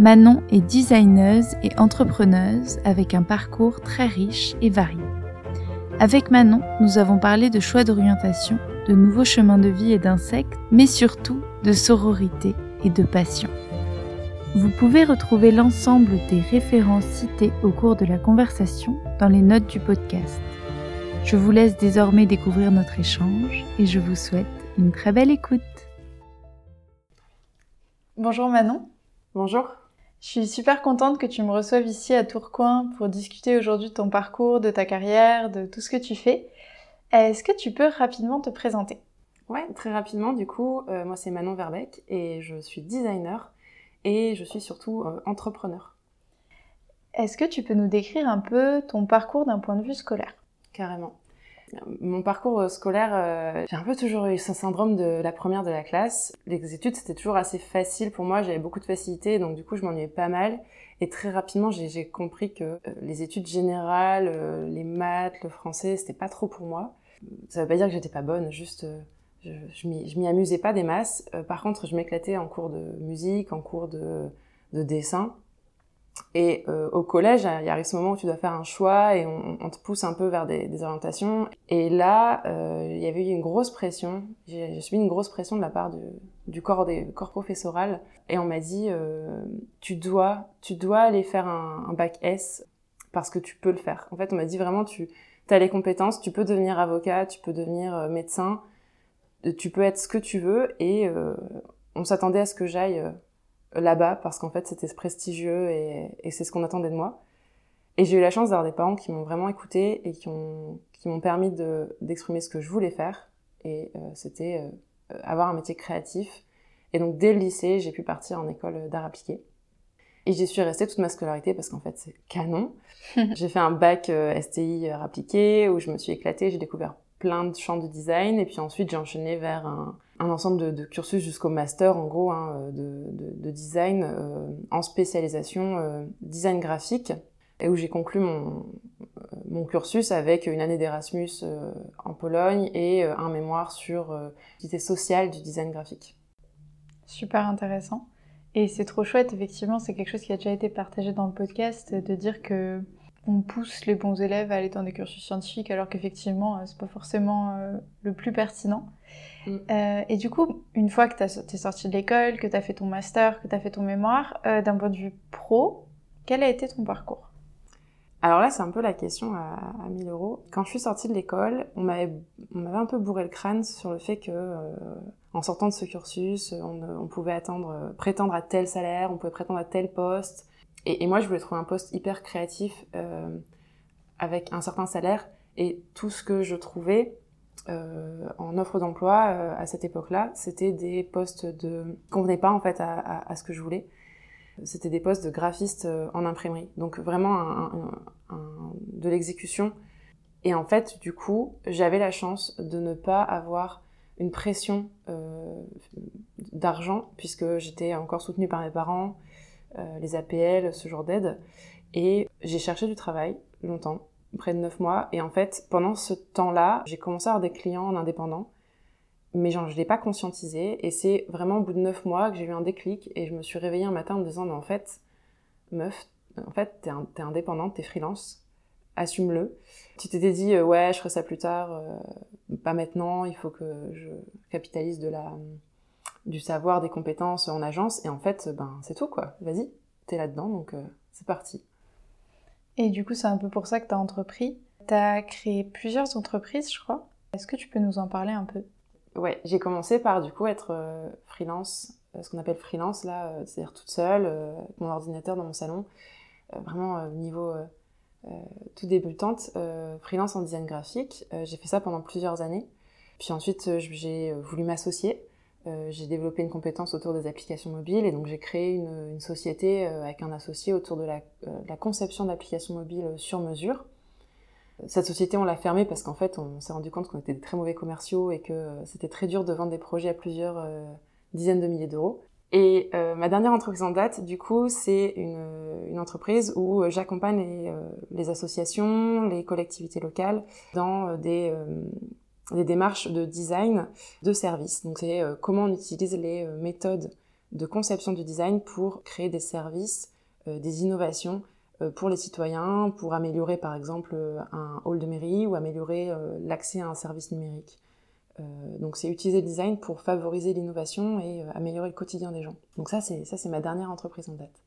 Manon est designeuse et entrepreneuse avec un parcours très riche et varié. Avec Manon, nous avons parlé de choix d'orientation, de nouveaux chemins de vie et d'insectes, mais surtout de sororité et de passion. Vous pouvez retrouver l'ensemble des références citées au cours de la conversation dans les notes du podcast. Je vous laisse désormais découvrir notre échange et je vous souhaite une très belle écoute. Bonjour Manon. Bonjour. Je suis super contente que tu me reçoives ici à Tourcoing pour discuter aujourd'hui de ton parcours, de ta carrière, de tout ce que tu fais. Est-ce que tu peux rapidement te présenter? Ouais, très rapidement, du coup, euh, moi c'est Manon Verbeck et je suis designer et je suis surtout euh, entrepreneur. Est-ce que tu peux nous décrire un peu ton parcours d'un point de vue scolaire? Carrément. Mon parcours euh, scolaire, euh, j'ai un peu toujours eu ce syndrome de la première de la classe. Les études, c'était toujours assez facile pour moi, j'avais beaucoup de facilité, donc du coup, je m'ennuyais pas mal. Et très rapidement, j'ai compris que euh, les études générales, les maths, le français, c'était pas trop pour moi. Ça veut pas dire que j'étais pas bonne, juste je, je m'y amusais pas des masses. par contre, je m'éclatais en cours de musique, en cours de, de dessin. Et euh, au collège, il arrive ce moment où tu dois faire un choix et on, on te pousse un peu vers des, des orientations. Et là, euh, il y avait eu une grosse pression. J'ai subi une grosse pression de la part du, du corps, des, corps professoral. Et on m'a dit, euh, tu dois, tu dois aller faire un, un, bac S parce que tu peux le faire. En fait, on m'a dit vraiment, tu as les compétences, tu peux devenir avocat, tu peux devenir euh, médecin, tu peux être ce que tu veux. Et euh, on s'attendait à ce que j'aille là-bas parce qu'en fait c'était prestigieux et, et c'est ce qu'on attendait de moi. Et j'ai eu la chance d'avoir des parents qui m'ont vraiment écouté et qui ont qui m'ont permis de d'exprimer ce que je voulais faire et euh, c'était euh, avoir un métier créatif. Et donc dès le lycée, j'ai pu partir en école d'art appliqué. Et j'y suis restée toute ma scolarité parce qu'en fait c'est canon. j'ai fait un bac euh, STI appliqué où je me suis éclatée, j'ai découvert plein de champs de design et puis ensuite j'ai enchaîné vers un, un ensemble de, cursus jusqu'au master en gros hein, euh, de, de, de, design euh, en spécialisation euh, design graphique et où j'ai conclu mon, mon cursus avec une année d'Erasmus en Pologne et un mémoire sur l'idée sociale du design graphique. Super intéressant. Et c'est trop chouette, effectivement, c'est quelque chose qui a déjà été partagé dans le podcast, de dire que on pousse les bons élèves à aller dans des cursus scientifiques alors qu'effectivement, c'est pas forcément le plus pertinent. Mm. Euh, et du coup, une fois que tu es sorti de l'école, que tu as fait ton master, que tu as fait ton mémoire, euh, d'un point de vue pro, quel a été ton parcours? Alors là, c'est un peu la question à, à 1000 euros. Quand je suis sortie de l'école, on m'avait un peu bourré le crâne sur le fait que, euh, en sortant de ce cursus, on, on, pouvait attendre, prétendre à tel salaire, on pouvait prétendre à tel poste. Et, et moi, je voulais trouver un poste hyper créatif avec un certain salaire. Et tout ce que je trouvais, en offre d'emploi euh, à cette époque-là, c'était des postes de qui convenaient pas en fait à, ce que je voulais. C'était des postes de graphiste euh, en imprimerie, donc vraiment de l'exécution. Et en fait, du coup, j'avais la chance de ne pas avoir une pression euh, d'argent puisque j'étais encore soutenue par mes parents, euh, les APL, ce genre d'aide. Et j'ai cherché du travail longtemps près de neuf mois. Et en fait, pendant ce temps-là, j'ai commencé à avoir des clients en indépendant, mais je l'ai pas conscientisé. Et c'est vraiment au bout de neuf mois que j'ai eu un déclic et je me suis réveillée un matin en me disant, mais en fait, meuf, en fait, t'es, t'es indépendante, t'es freelance, assume-le. Tu t'étais dit, euh, ouais, je ferai ça plus tard, euh, pas maintenant, il faut que je capitalise de la, du savoir, des compétences en agence. Et en fait, ben, c'est tout, quoi. Vas-y, t'es là-dedans, donc euh, c'est parti. Et du coup, c'est un peu pour ça que tu as entrepris. Tu as créé plusieurs entreprises, je crois. Est-ce que tu peux nous en parler un peu? Ouais, j'ai commencé par du coup être euh, freelance, euh, ce qu'on appelle freelance là, euh, c'est-à-dire toute seule, avec mon ordinateur dans mon salon, vraiment niveau tout débutante, freelance en design graphique. j'ai fait ça pendant plusieurs années. Puis ensuite, j'ai voulu m'associer. Euh, j'ai développé une compétence autour des applications mobiles et donc j'ai créé une, société euh, avec un associé autour de la, euh, conception d'applications mobiles sur mesure. Cette société, on l'a fermée parce qu'en fait, on s'est rendu compte qu'on était des très mauvais commerciaux et que c'était très dur de vendre des projets à plusieurs dizaines de milliers d'euros. Et ma dernière entreprise en date, du coup, c'est une, entreprise où j'accompagne les, associations, les collectivités locales dans des, des démarches de design de services. Donc c'est comment on utilise les méthodes de conception du design pour créer des services, des innovations pour les citoyens, pour améliorer par exemple un hall de mairie ou améliorer l'accès à un service numérique. Euh, donc c'est utiliser le design pour favoriser l'innovation et euh, améliorer le quotidien des gens. Donc ça c'est ça c'est ma dernière entreprise en date.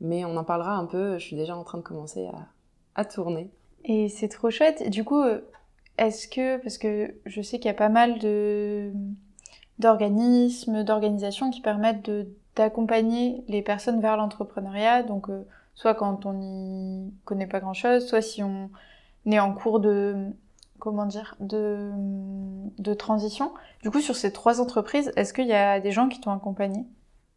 Mais on en parlera un peu. Je suis déjà en train de commencer à, à tourner. Et c'est trop chouette. Du coup, euh, est-ce que parce que je sais qu'il y a pas mal de d'organismes, d'organisations qui permettent de d'accompagner les personnes vers l'entrepreneuriat. Donc soit quand on n'y connaît pas grand-chose, soit si on est en cours de transition. Du coup, sur ces trois entreprises, est-ce qu'il y a des gens qui t'ont accompagné?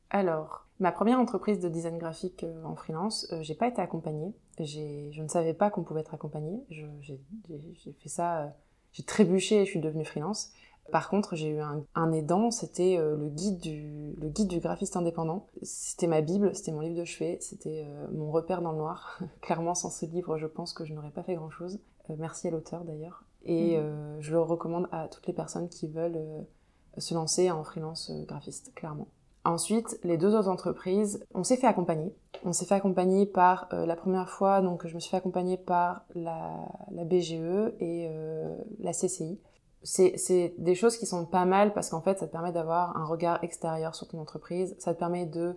Alors, ma première entreprise de design graphique euh, en freelance, euh, j'ai pas été accompagnée. Je ne savais pas qu'on pouvait être accompagné. J'ai fait ça, euh, j'ai trébuché et je suis devenue freelance. Par contre, j'ai eu un, un aidant, c'était euh, le guide du le guide du graphiste indépendant. C'était ma bible, c'était mon livre de chevet, c'était euh, mon repère dans le noir. Clairement, sans ce livre, je pense que je n'aurais pas fait grand chose. Euh, merci à l'auteur d'ailleurs. Et mmh. je le recommande à toutes les personnes qui veulent se lancer en freelance graphiste, clairement. Ensuite, les deux autres entreprises, on s'est fait accompagner. On s'est fait accompagner par la première fois, donc je me suis fait accompagner par la, la BGE et la CCI c'est des choses qui sont pas mal parce qu'en fait, ça te permet d'avoir un regard extérieur sur ton entreprise. Ça te permet de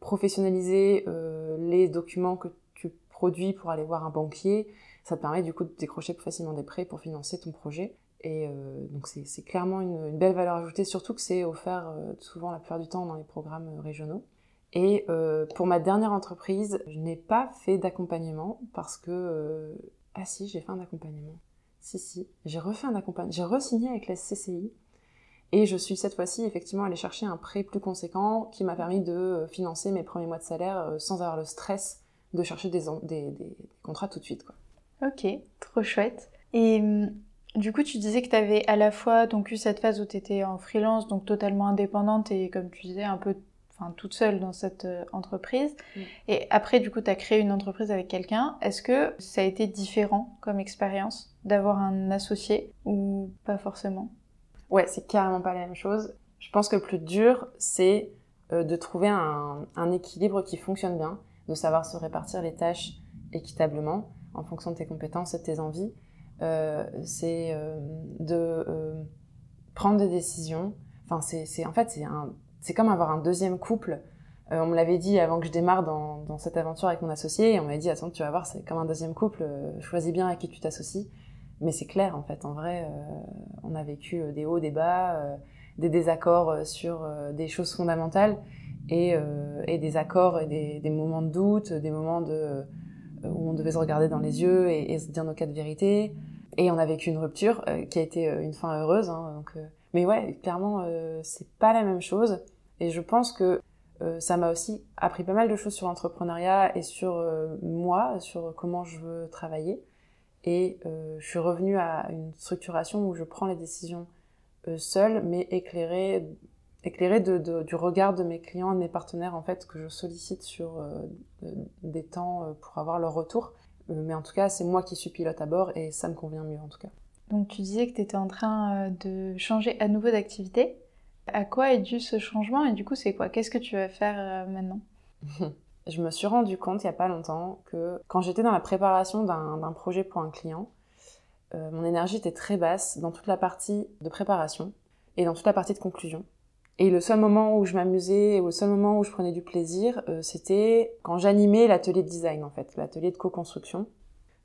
professionnaliser euh, les documents que tu produis pour aller voir un banquier. Ça te permet du coup de décrocher plus facilement des prêts pour financer ton projet. Et euh, donc c'est clairement une, belle valeur ajoutée, surtout que c'est offert euh, souvent la plupart du temps dans les programmes régionaux. Et euh, pour ma dernière entreprise, je n'ai pas fait d'accompagnement parce que... Euh, ah si, j'ai fait un accompagnement. Si, si. J'ai refait un accompagnement. J'ai re-signé avec la CCI. Et je suis cette fois-ci effectivement allée chercher un prêt plus conséquent qui m'a permis de euh, financer mes premiers mois de salaire euh, sans avoir le stress de chercher des, des, des contrats tout de suite. Quoi. Ok, trop chouette. Et hum, du coup, tu disais que tu avais à la fois donc, eu cette phase où tu étais en freelance, donc totalement indépendante et comme tu disais, un peu enfin, toute seule dans cette euh, entreprise. Mm. Et après, du coup, tu as créé une entreprise avec quelqu'un. Est-ce que ça a été différent comme expérience d'avoir un associé ou pas forcément? Ouais, c'est carrément pas la même chose. Je pense que le plus dur, c'est euh, de trouver un, un, équilibre qui fonctionne bien, de savoir se répartir les tâches équitablement en fonction de tes compétences et de tes envies. Euh, c'est euh, de euh, prendre des décisions. Enfin, c'est en fait c'est comme avoir un deuxième couple. On me l'avait dit avant que je démarre dans, cette aventure avec mon associé, on m'avait dit, attends, tu vas voir, c'est comme un deuxième couple, choisis bien à qui tu t'associes. Mais c'est clair, en fait, en vrai, on a vécu des hauts, des bas, des désaccords sur des choses fondamentales, et, des accords et des, moments de doute, des moments où on devait se regarder dans les yeux et, et, se dire nos cas de vérité. Et on a vécu une rupture qui a été une fin heureuse. Hein, donc, mais ouais, clairement, c'est pas la même chose. Et je pense que euh, ça m'a aussi appris pas mal de choses sur l'entrepreneuriat et sur euh, moi, sur comment je veux travailler. Et euh, je suis revenue à une structuration où je prends les décisions euh, seule, mais éclairée, de, du regard de mes clients de mes partenaires, en fait, que je sollicite sur euh, des temps pour avoir leur retour. Mais en tout cas, c'est moi qui suis pilote à bord et ça me convient mieux, en tout cas. Donc tu disais que tu étais en train de changer à nouveau d'activité. À quoi est dû ce changement et du coup c'est quoi? Qu'est-ce que tu vas faire euh, maintenant? Je me suis rendu compte il n'y a pas longtemps que quand j'étais dans la préparation d'un projet pour un client, euh, mon énergie était très basse dans toute la partie de préparation et dans toute la partie de conclusion. Et le seul moment où je m'amusais, ou le seul moment où je prenais du plaisir, euh, c'était quand j'animais l'atelier de design en fait, l'atelier de co-construction,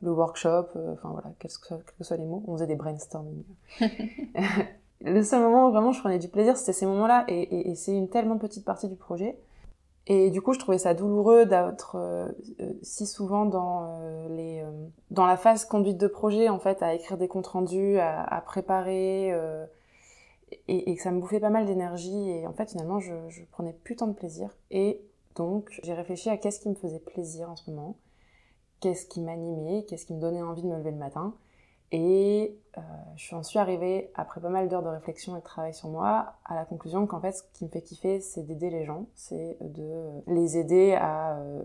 le workshop, euh, enfin voilà, quels que, soient, quels que soient les mots, on faisait des brainstorming. le seul moment où vraiment je prenais du plaisir, c'était ces moments-là, et, et, et c'est une tellement petite partie du projet. Et du coup, je trouvais ça douloureux d'être euh, si souvent dans euh, les euh, dans la phase conduite de projet, en fait, à écrire des comptes rendus, à, à préparer. Et, que ça me bouffait pas mal d'énergie. Et en fait, finalement, je, je prenais plus tant de plaisir. Et donc, j'ai réfléchi à qu'est-ce qui me faisait plaisir en ce moment, qu'est-ce qui m'animait, qu'est-ce qui me donnait envie de me lever le matin. Et euh, je suis arrivée, après pas mal d'heures de réflexion et de travail sur moi, à la conclusion qu'en fait, ce qui me fait kiffer, c'est d'aider les gens, c'est de les aider à, euh,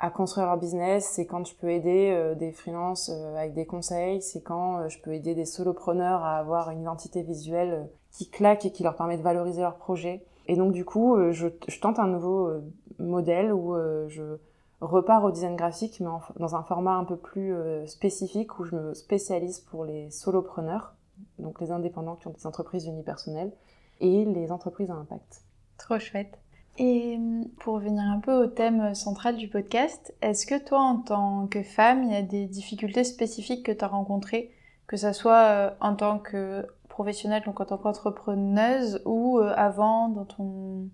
à construire leur business, c'est quand je peux aider euh, des freelances euh, avec des conseils, c'est quand euh, je peux aider des solopreneurs à avoir une identité visuelle qui claque et qui leur permet de valoriser leur projet. Et donc du coup, je, tente un nouveau modèle où je repars au design graphique, mais dans un format un peu plus spécifique, où je me spécialise pour les solopreneurs, donc les indépendants qui ont des entreprises unipersonnelles, et les entreprises à impact. Trop chouette. Et pour revenir un peu au thème central du podcast, est-ce que toi, en tant que femme, il y a des difficultés spécifiques que tu as rencontrées, que ça soit euh, en tant que professionnelle, donc en tant qu'entrepreneuse, ou euh, avant dans, ton,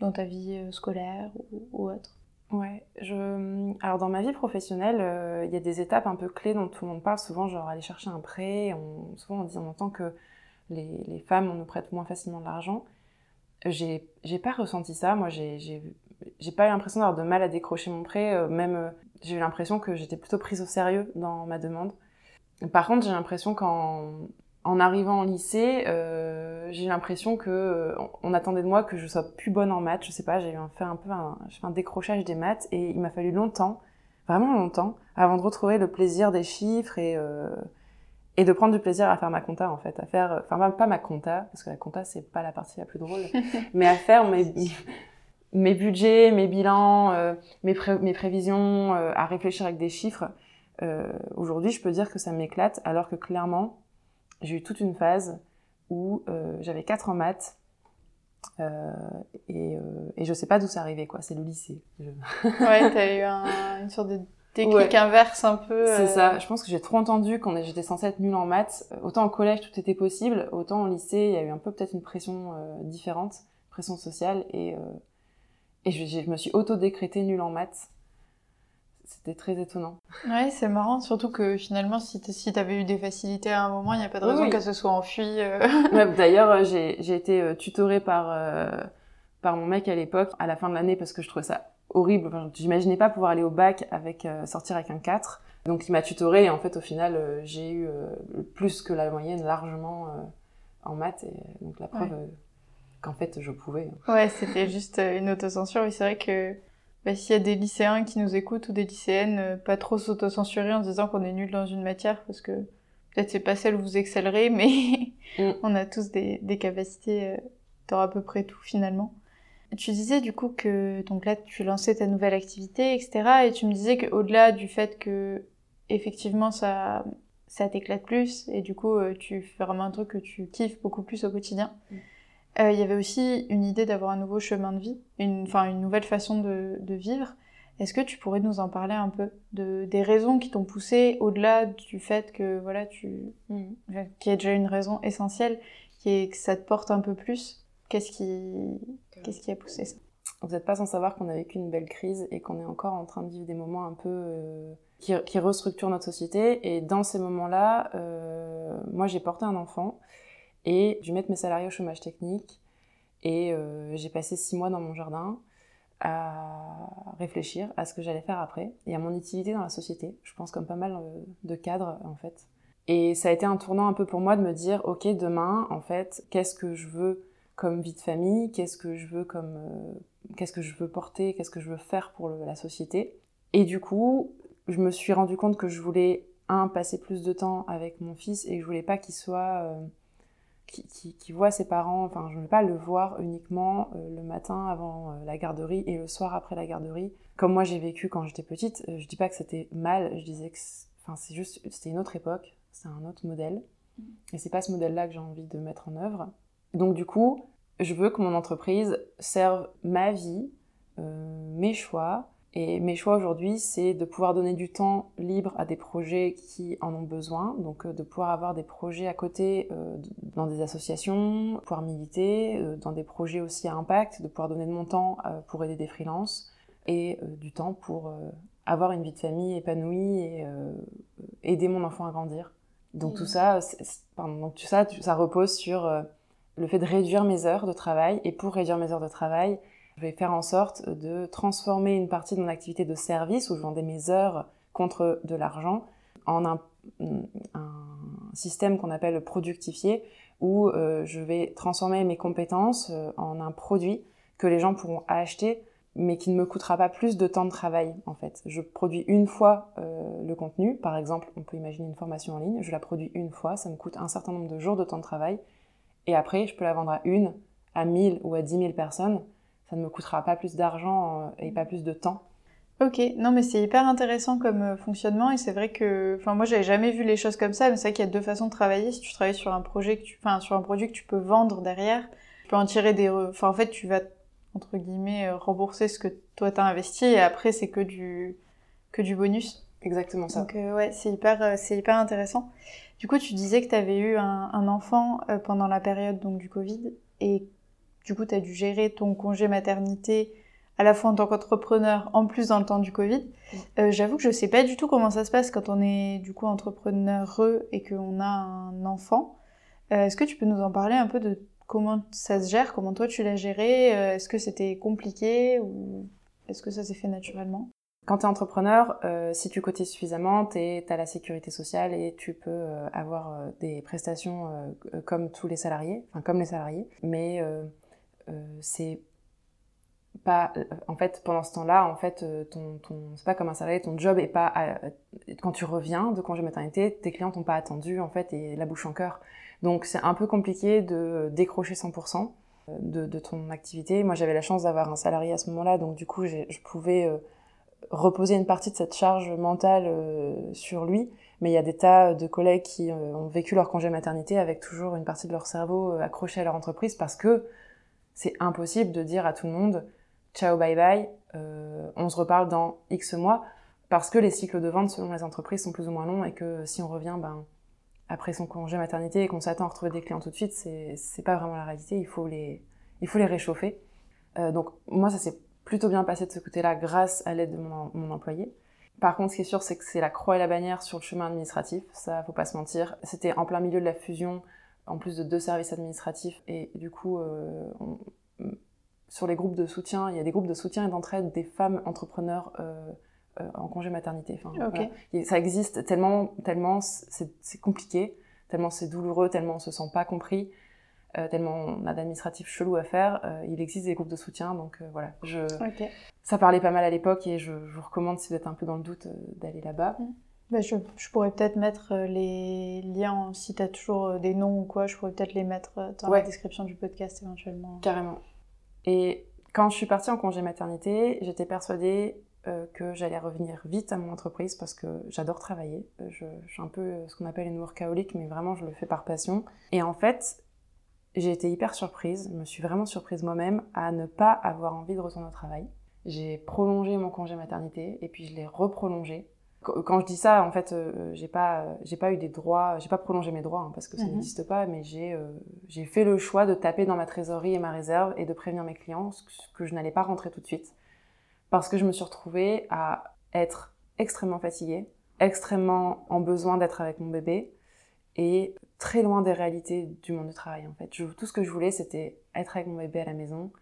dans ta vie euh, scolaire ou, autre? Ouais, alors dans ma vie professionnelle, il y a des étapes un peu clés dont tout le monde parle souvent, genre aller chercher un prêt. Souvent on dit, on entend que les, les femmes, on nous prête moins facilement de l'argent. J'ai pas ressenti ça. Moi, j'ai pas eu l'impression d'avoir de mal à décrocher mon prêt. euh, même, euh, j'ai eu l'impression que j'étais plutôt prise au sérieux dans ma demande. Par contre, j'ai l'impression qu'en en arrivant au lycée, euh, j'ai l'impression que euh, on attendait de moi que je sois plus bonne en maths. Je sais pas, j'ai eu un, fait un peu un, un décrochage des maths et il m'a fallu longtemps, vraiment longtemps, avant de retrouver le plaisir des chiffres et euh, et de prendre du plaisir à faire ma compta en fait, à faire, enfin pas- pas ma compta parce que la compta c'est pas la partie la plus drôle, mais à faire mes mes budgets, mes bilans, euh, mes, pré- mes prévisions, euh, à réfléchir avec des chiffres. Euh, Aujourd'hui, je peux dire que ça m'éclate, alors que clairement, j'ai eu toute une phase où euh, j'avais 4 en maths euh, et, euh, et je sais pas d'où ça arrivait, quoi. C'est le lycée. Je- Ouais, t'as eu un- une sorte de déclic Ouais. inverse un peu. C'est euh, ça. Je pense que j'ai trop entendu quand j'étais censée être nulle en maths. Autant au collège, tout était possible. Autant au lycée, il y a eu un peu peut-être une pression euh, différente, pression sociale. Et, euh, et je, je me suis auto-décrétée nulle en maths. C'était très étonnant. Ouais, c'est marrant, surtout que finalement, si t- si t'avais eu des facilités à un moment, il n'y a pas de raison oui. qu'elle se soit enfuie. euh. D'ailleurs, j'ai été tutorée par, par mon mec à l'époque, à la fin de l'année, parce que je trouvais ça horrible. Enfin, J'imaginais pas pouvoir aller au bac avec euh, sortir avec un 4. Donc il m'a tutorée et en fait, au final, euh, j'ai eu euh, plus que la moyenne largement euh, en maths. Et donc la preuve Ouais. euh, qu'en fait, je pouvais. Ouais, c'était juste euh, une autocensure. Oui, c'est vrai que bah, s'il y a des lycéens qui nous écoutent ou des lycéennes, euh, pas trop s'autocensurer en se disant qu'on est nul dans une matière, parce que peut-être c'est pas celle où vous excellerez, mais Mm. on a tous des, des capacités euh, dans à peu près tout finalement. Tu disais du coup que donc là tu lançais ta nouvelle activité, etc. Et tu me disais qu'au-delà du fait que effectivement ça ça t'éclate plus et du coup euh, tu fais vraiment un truc que tu kiffes beaucoup plus au quotidien. Euh, Il y avait aussi une idée d'avoir un nouveau chemin de vie, une, enfin une nouvelle façon de, de vivre. Est-ce que tu pourrais nous en parler un peu de, des raisons qui t'ont poussé au-delà du fait que voilà tu enfin, qu'il y a déjà une raison essentielle qui est que ça te porte un peu plus Qu'est-ce qui qu'est-ce qui a poussé ça? Vous n'êtes pas sans savoir qu'on a vécu une belle crise et qu'on est encore en train de vivre des moments un peu euh, qui, qui restructurent notre société. Et dans ces moments-là, euh, moi j'ai porté un enfant et dû mettre mes salariés au chômage technique. Et euh, j'ai passé six mois dans mon jardin à réfléchir à ce que j'allais faire après et à mon utilité dans la société. Je pense comme pas mal de cadres en fait. Et ça a été un tournant un peu pour moi de me dire, ok, demain, en fait, qu'est-ce que je veux comme vie de famille, qu'est-ce que je veux comme, euh, qu'est-ce que je veux porter, qu'est-ce que je veux faire pour le- la société. Et du coup, je me suis rendu compte que je voulais un passer plus de temps avec mon fils et que je voulais pas qu'il soit, euh, voit ses parents. Enfin, je voulais pas le voir uniquement euh, le matin avant euh, la garderie et le soir après la garderie, comme moi j'ai vécu quand j'étais petite. Euh, je dis pas que c'était mal, je disais que, enfin, c'est juste, c'était une autre époque, c'est un autre modèle. Et c'est pas ce modèle-là que j'ai envie de mettre en œuvre. Donc du coup, je veux que mon entreprise serve ma vie, euh, mes choix. Et mes choix aujourd'hui, c'est de pouvoir donner du temps libre à des projets qui en ont besoin. Donc euh, de pouvoir avoir des projets à côté euh, dans des associations, pouvoir militer, euh, dans des projets aussi à impact, de pouvoir donner de mon temps pour aider des freelances et du temps pour avoir une vie de famille épanouie et aider mon enfant à grandir. Donc tout ça, c'est- pardon, donc tout ça, ça repose sur le fait de réduire mes heures de travail. Et pour réduire mes heures de travail, je vais faire en sorte de transformer une partie de mon activité de service, où je vendais mes heures contre de l'argent, en un, système qu'on appelle productifié, où euh, je vais transformer mes compétences euh, en un produit que les gens pourront acheter, mais qui ne me coûtera pas plus de temps de travail en fait. Je produis une fois euh, le contenu, par exemple, on peut imaginer une formation en ligne, je la produis une fois, ça me coûte un certain nombre de jours de temps de travail, et après je peux la vendre à une, à mille ou à dix mille personnes, ça ne me coûtera pas plus d'argent et pas plus de temps. Ok, non mais c'est hyper intéressant comme euh, fonctionnement et c'est vrai que, enfin moi j'avais jamais vu les choses comme ça, mais c'est vrai qu'il y a deux façons de travailler. Si tu travailles sur un projet que tu, enfin sur un produit que tu peux vendre derrière, tu peux en tirer des, enfin en fait tu vas entre guillemets euh, rembourser ce que toi t'as investi et après c'est que du que du bonus. Exactement ça. Donc euh, ouais, c'est hyper c'est hyper intéressant. Du coup tu disais que tu avais eu un, un enfant pendant la période donc du Covid et du coup tu as dû gérer ton congé maternité à la fois en tant qu'entrepreneur, en plus dans le temps du Covid. Euh, J'avoue que je sais pas du tout comment ça se passe quand on est du coup entrepreneureux et qu'on a un enfant. Euh, Est-ce que tu peux nous en parler un peu de comment ça se gère, comment toi tu l'as géré? Euh, Est-ce que c'était compliqué ou est-ce que ça s'est fait naturellement? Quand tu es entrepreneur, euh, si tu cotises suffisamment, tu as la sécurité sociale et tu peux euh, avoir euh, des prestations comme tous les salariés, enfin comme les salariés. Mais c'est pas en fait pendant ce temps-là en fait ton, c'est pas comme un salarié ton job est pas quand tu reviens de congé maternité tes clients t'ont pas attendu en fait et la bouche en cœur donc c'est un peu compliqué de décrocher 100% de, de ton activité moi j'avais la chance d'avoir un salarié à ce moment-là donc du coup je pouvais reposer une partie de cette charge mentale euh, sur lui mais il y a des tas de collègues qui euh, ont vécu leur congé maternité avec toujours une partie de leur cerveau accrochée à leur entreprise parce que c'est impossible de dire à tout le monde ciao, bye bye, euh, on se reparle dans X mois, parce que les cycles de vente selon les entreprises sont plus ou moins longs et que si on revient ben, après son congé maternité et qu'on s'attend à retrouver des clients tout de suite, c'est pas vraiment la réalité, il faut les, il faut les réchauffer. Euh, donc moi, ça s'est plutôt bien passé de ce côté-là grâce à l'aide de mon, mon, employé. Par contre, ce qui est sûr, c'est que c'est la croix et la bannière sur le chemin administratif, ça faut pas se mentir. C'était en plein milieu de la fusion, en plus de deux services administratifs, et du coup, euh, on, sur les groupes de soutien, il y a des groupes de soutien et d'entraide des femmes entrepreneurs euh, euh, en congé maternité. Enfin, okay. voilà. Ça existe tellement, tellement c'est compliqué, tellement c'est douloureux, tellement on se sent pas compris, euh, tellement on a d'administratifs chelous à faire. Euh, il existe des groupes de soutien, donc euh, voilà. Je, okay. Ça parlait pas mal à l'époque et je, je, vous recommande, si vous êtes un peu dans le doute, d'aller là-bas. Mmh. Je, je, pourrais peut-être mettre les liens, si tu as toujours des noms ou quoi, je pourrais peut-être les mettre dans ouais. la description du podcast éventuellement. Carrément. Et quand je suis partie en congé maternité, j'étais persuadée que j'allais revenir vite à mon entreprise parce que j'adore travailler. Je, je, suis un peu ce qu'on appelle une workaholic, mais vraiment je le fais par passion. Et en fait, j'ai été hyper surprise, je me suis vraiment surprise moi-même à ne pas avoir envie de retourner au travail. J'ai prolongé mon congé maternité et puis je l'ai reprolongé quand je dis ça, en fait, euh, j'ai pas, j'ai pas eu des droits, j'ai pas prolongé mes droits hein, parce que ça mm -hmm. n'existe pas, mais j'ai, euh, j'ai fait le choix de taper dans ma trésorerie et ma réserve et de prévenir mes clients que je n'allais pas rentrer tout de suite parce que je me suis retrouvée à être extrêmement fatiguée, extrêmement en besoin d'être avec mon bébé et très loin des réalités du monde du travail. En fait, je, tout ce que je voulais, c'était être avec mon bébé à la maison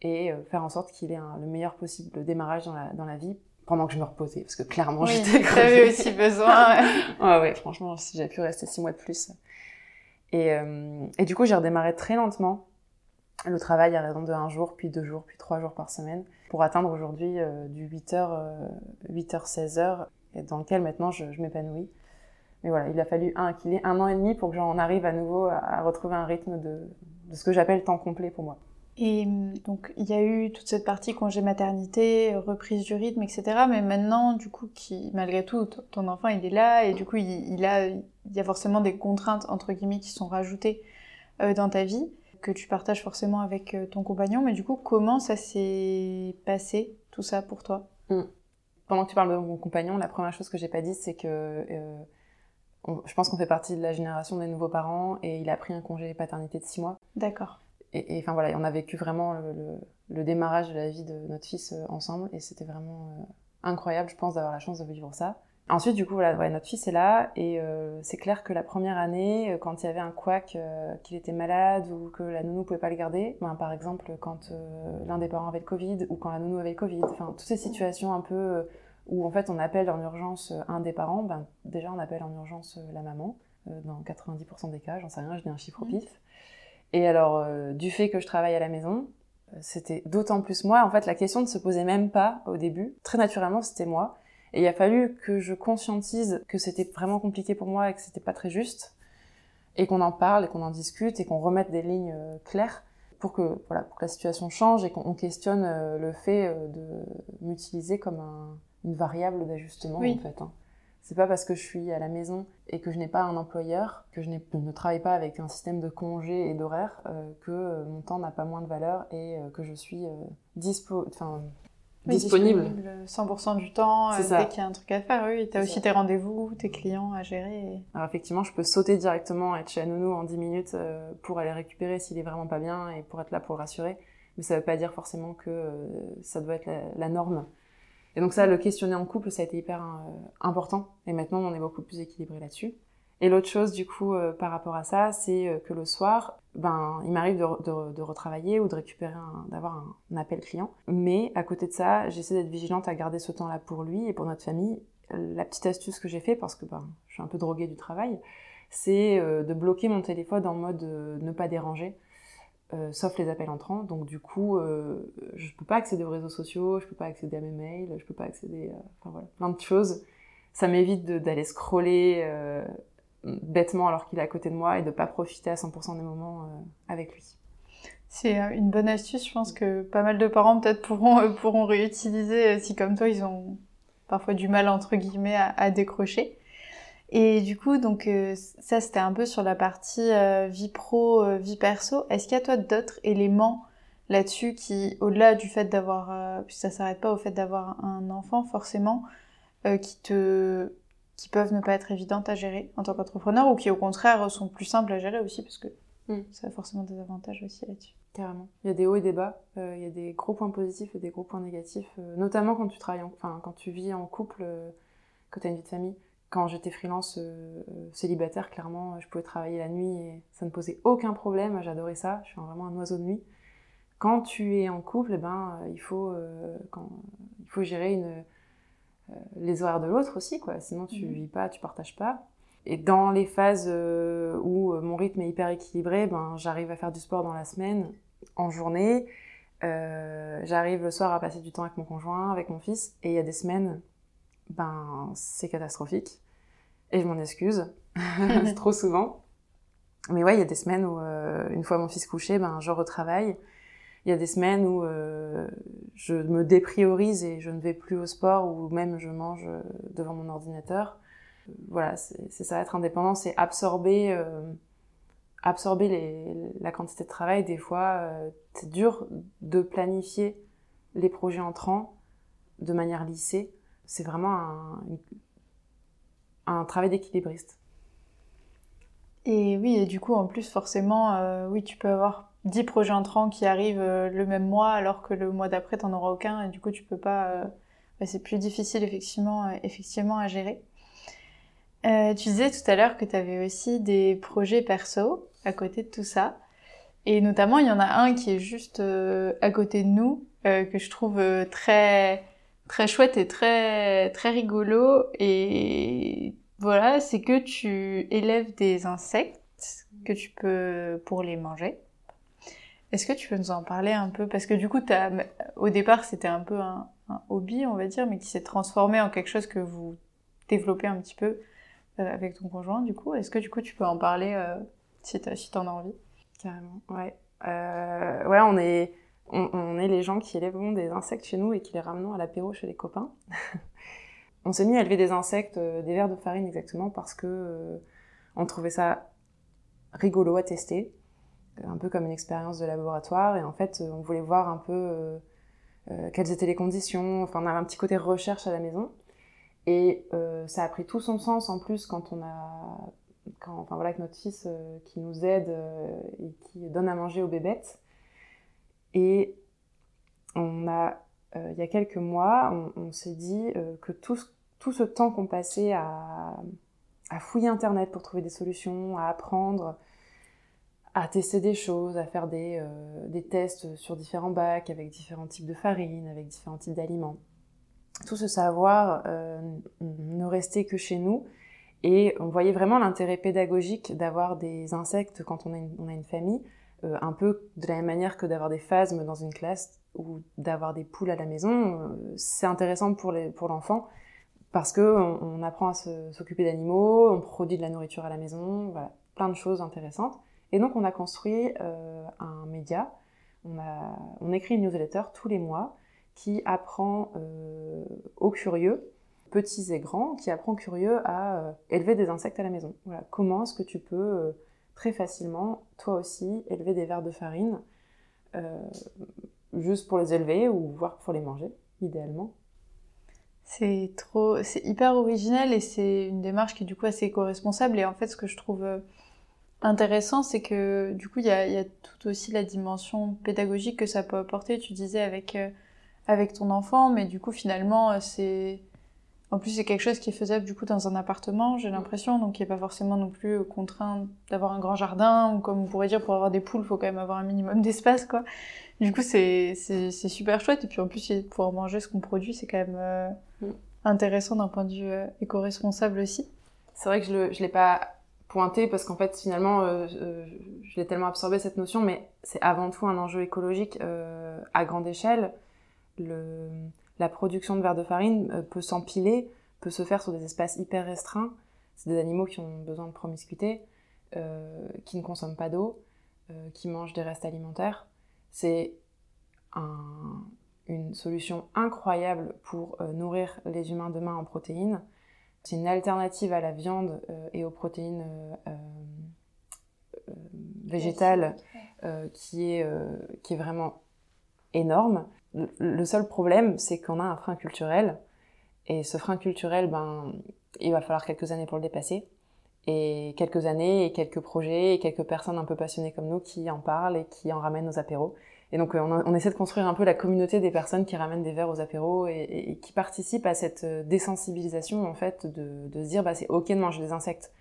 et euh, faire en sorte qu'il ait un, le meilleur possible démarrage dans la, dans la vie pendant que je me reposais, parce que clairement, oui, j'étais crevée. aussi besoin. Ouais. ouais, ouais, franchement, si j'avais pu rester six mois de plus. Et, euh, et du coup, j'ai redémarré très lentement le travail à raison de un jour, puis deux jours, puis trois jours par semaine, pour atteindre aujourd'hui euh, du 8h, euh, 8h, 16h, et dans lequel maintenant je, je m'épanouis. Mais voilà, il a fallu un, qu'il ait un an et demi pour que j'en arrive à nouveau à, retrouver un rythme de, de ce que j'appelle temps complet pour moi. Et donc il y a eu toute cette partie congé maternité, reprise du rythme, etc. Mais maintenant, du coup, qui malgré tout, ton enfant il est là et du coup il, il a, il y a forcément des contraintes entre guillemets qui sont rajoutées euh, dans ta vie que tu partages forcément avec euh, ton compagnon. Mais du coup, comment ça s'est passé tout ça pour toi? Mmh. Pendant que tu parles de mon compagnon, la première chose que j'ai pas dit, c'est que euh, on, je pense qu'on fait partie de la génération des nouveaux parents et il a pris un congé paternité de six mois. D'accord et, et, enfin voilà, on a vécu vraiment le, le, le, démarrage de la vie de notre fils euh, ensemble et c'était vraiment euh, incroyable, je pense, d'avoir la chance de vivre ça. Ensuite, du coup, voilà, ouais, notre fils est là et euh, c'est clair que la première année, quand il y avait un couac, qu'il était malade ou que la nounou pouvait pas le garder, ben, par exemple quand l'un des parents avait le Covid ou quand la nounou avait le Covid, enfin toutes ces situations un peu où en fait on appelle en urgence euh, un des parents, ben, déjà on appelle en urgence euh, la maman, euh, dans 90% des cas, j'en sais rien, je dis un chiffre au pif. Et alors, du fait que je travaille à la maison, c'était d'autant plus moi. En fait, la question ne se posait même pas au début. Très naturellement, c'était moi. Et il a fallu que je conscientise que c'était vraiment compliqué pour moi et que c'était pas très juste. Et qu'on en parle et qu'on en discute et qu'on remette des lignes claires pour que, voilà, pour que la situation change et qu'on questionne le fait de m'utiliser comme un- une variable d'ajustement, Oui. en fait. hein. C'est pas parce que je suis à la maison et que je n'ai pas un employeur, que je ne travaille pas avec un système de congés et d'horaires, euh, que euh, mon temps n'a pas moins de valeur et euh, que je suis euh, dispo, enfin, Oui, disponible. 100% du temps, dès qu'il y a un truc à faire. Oui, t'as C'est aussi ça. tes rendez-vous, tes clients à gérer. et- Alors effectivement, je peux sauter directement, être chez la nounou en 10 minutes pour aller récupérer s'il est vraiment pas bien et pour être là pour le rassurer. Mais ça veut pas dire forcément que ça doit être la, la norme. Et donc ça, le questionner en couple, ça a été hyper euh, important. Et maintenant, on est beaucoup plus équilibré là-dessus. Et l'autre chose, du coup, euh, par rapport à ça, c'est euh, que le soir, ben, il m'arrive de, re- de re- de retravailler ou de récupérer, d'avoir un, un appel client. Mais à côté de ça, j'essaie d'être vigilante à garder ce temps-là pour lui et pour notre famille. La petite astuce que j'ai fait, parce que ben, je suis un peu droguée du travail, c'est de bloquer mon téléphone en mode ne pas déranger, euh, sauf les appels entrants. Donc du coup, euh, je peux pas accéder aux réseaux sociaux, je peux pas accéder à mes mails, je peux pas accéder, euh, enfin voilà, plein de choses. Ça m'évite d'aller scroller euh, bêtement alors qu'il est à côté de moi et de pas profiter à 100% des moments avec lui. C'est une bonne astuce, je pense que pas mal de parents peut-être pourront, pourront réutiliser si comme toi ils ont parfois du mal entre guillemets à décrocher. Et du coup, donc euh, ça c'était un peu sur la partie euh, vie pro, euh, vie perso. Est-ce qu'il y a toi d'autres éléments là-dessus qui, au-delà du fait d'avoir, puis ça s'arrête pas au fait d'avoir un enfant forcément, qui te, qui peuvent ne pas être évidentes à gérer en tant qu'entrepreneur ou qui au contraire sont plus simples à gérer aussi parce que Mm. ça a forcément des avantages aussi là-dessus. Carrément. Il y a des hauts et des bas, il y a des gros points positifs et des gros points négatifs, notamment quand tu travailles, en- enfin quand tu vis en couple, quand tu as une vie de famille. Quand j'étais freelance euh, euh, célibataire, clairement, je pouvais travailler la nuit et ça ne posait aucun problème. J'adorais ça. Je suis vraiment un oiseau de nuit. Quand tu es en couple, eh ben, euh, il faut, euh, quand, il faut gérer une, euh, les horaires de l'autre aussi, quoi. Sinon, tu Mhm. vis pas, tu partages pas. Et dans les phases où mon rythme est hyper équilibré, ben, j'arrive à faire du sport dans la semaine, en journée. J'arrive le soir à passer du temps avec mon conjoint, avec mon fils. Et il y a des semaines, ben, c'est catastrophique. Et je m'en excuse. c'est trop souvent. Mais ouais, il y a des semaines où, euh, une fois mon fils couché, ben, je retravaille. Il y a des semaines où euh, je me dépriorise et je ne vais plus au sport ou même je mange euh, devant mon ordinateur. Voilà, c'est ça, être indépendant, c'est absorber, euh, absorber les, la quantité de travail. Des fois, c'est dur de planifier les projets entrants de manière lissée. C'est vraiment un, une- un travail d'équilibriste. Et oui, et du coup, en plus, forcément, euh, oui, tu peux avoir 10 projets entrants qui arrivent euh, le même mois, alors que le mois d'après, t'en auras aucun, et du coup, tu peux pas... euh, ouais, c'est plus difficile, effectivement, effectivement à gérer. Tu disais tout à l'heure que tu avais aussi des projets perso à côté de tout ça. Et notamment, il y en a un qui est juste à côté de nous, que je trouve très, très chouette et très, très rigolo. Et voilà, c'est que tu élèves des insectes que tu peux pour les manger. Est-ce que tu peux nous en parler un peu? Parce que du coup, au départ, c'était un peu un, un hobby, on va dire, mais qui s'est transformé en quelque chose que vous développez un petit peu euh, avec ton conjoint, du coup. Est-ce que du coup, tu peux en parler euh, si t'en as envie? Carrément, ouais. Euh, ouais, on est, on, est les gens qui élèvons des insectes chez nous et qui les ramenons à l'apéro chez les copains. on s'est mis à élever des insectes, euh, des vers de farine exactement, parce que euh, on trouvait ça rigolo à tester, un peu comme une expérience de laboratoire, et en fait, euh, on voulait voir un peu quelles étaient les conditions, enfin, on avait un petit côté recherche à la maison. Et ça a pris tout son sens en plus quand on a quand, enfin voilà, avec notre fils qui nous aide et qui donne à manger aux bébêtes. Et on a, euh, il y a quelques mois, on, s'est dit euh, que tout ce, tout ce temps qu'on passait à, à fouiller Internet pour trouver des solutions, à apprendre, à tester des choses, à faire des, euh, des tests sur différents bacs avec différents types de farine, avec différents types d'aliments. Tout ce savoir ne restait que chez nous et on voyait vraiment l'intérêt pédagogique d'avoir des insectes quand on a une famille, euh, un peu de la même manière que d'avoir des phasmes dans une classe ou d'avoir des poules à la maison. Euh, c'est intéressant pour l'enfant parce que on, on apprend à s'occuper d'animaux, on produit de la nourriture à la maison, plein de choses intéressantes. Et donc on a construit euh, un média, on, écrit une newsletter tous les mois qui apprend aux curieux, petits et grands, qui apprend aux curieux à élever des insectes à la maison. Voilà, comment est-ce que tu peux très facilement, toi aussi, élever des vers de farine, euh, juste pour les élever ou voire pour les manger, idéalement. C'est trop, c'est hyper original et c'est une démarche qui est du coup assez éco-responsable. Et en fait, ce que je trouve euh, intéressant, c'est que du coup, il y a, tout aussi la dimension pédagogique que ça peut apporter. Tu disais avec euh, avec ton enfant, mais du coup, finalement, c'est en plus c'est quelque chose qui est faisable du coup dans un appartement, j'ai l'impression, donc qui est pas forcément non plus euh, contraint d'avoir un grand jardin ou comme on pourrait dire pour avoir des poules, faut quand même avoir un minimum d'espace, quoi. Du coup, c'est super chouette et puis en plus, pouvoir manger ce qu'on produit, c'est quand même euh, Mm. intéressant d'un point de vue euh, éco-responsable aussi. C'est vrai que je ne l'ai pas pointé parce qu'en fait, finalement, euh, je l'ai tellement absorbé cette notion, mais c'est avant tout un enjeu écologique à grande échelle. Le, la production de verre de farine euh, peut s'empiler, peut se faire sur des espaces hyper restreints. C'est des animaux qui ont besoin de promiscuité, euh, qui ne consomment pas d'eau, euh, qui mangent des restes alimentaires. C'est un, une solution incroyable pour euh, nourrir les humains demain en protéines. C'est une alternative à la viande et aux protéines végétales qui, est, qui est vraiment énorme. Le, seul problème, c'est qu'on a un frein culturel. Et ce frein culturel, ben, il va falloir quelques années pour le dépasser. Et quelques années, et quelques projets, et quelques personnes un peu passionnées comme nous qui en parlent et qui en ramènent aux apéros. Et donc, euh, on, essaie de construire un peu la communauté des personnes qui ramènent des verres aux apéros et, qui participent à cette euh, désensibilisation, en fait, de, de se dire, bah, c'est ok de manger des insectes.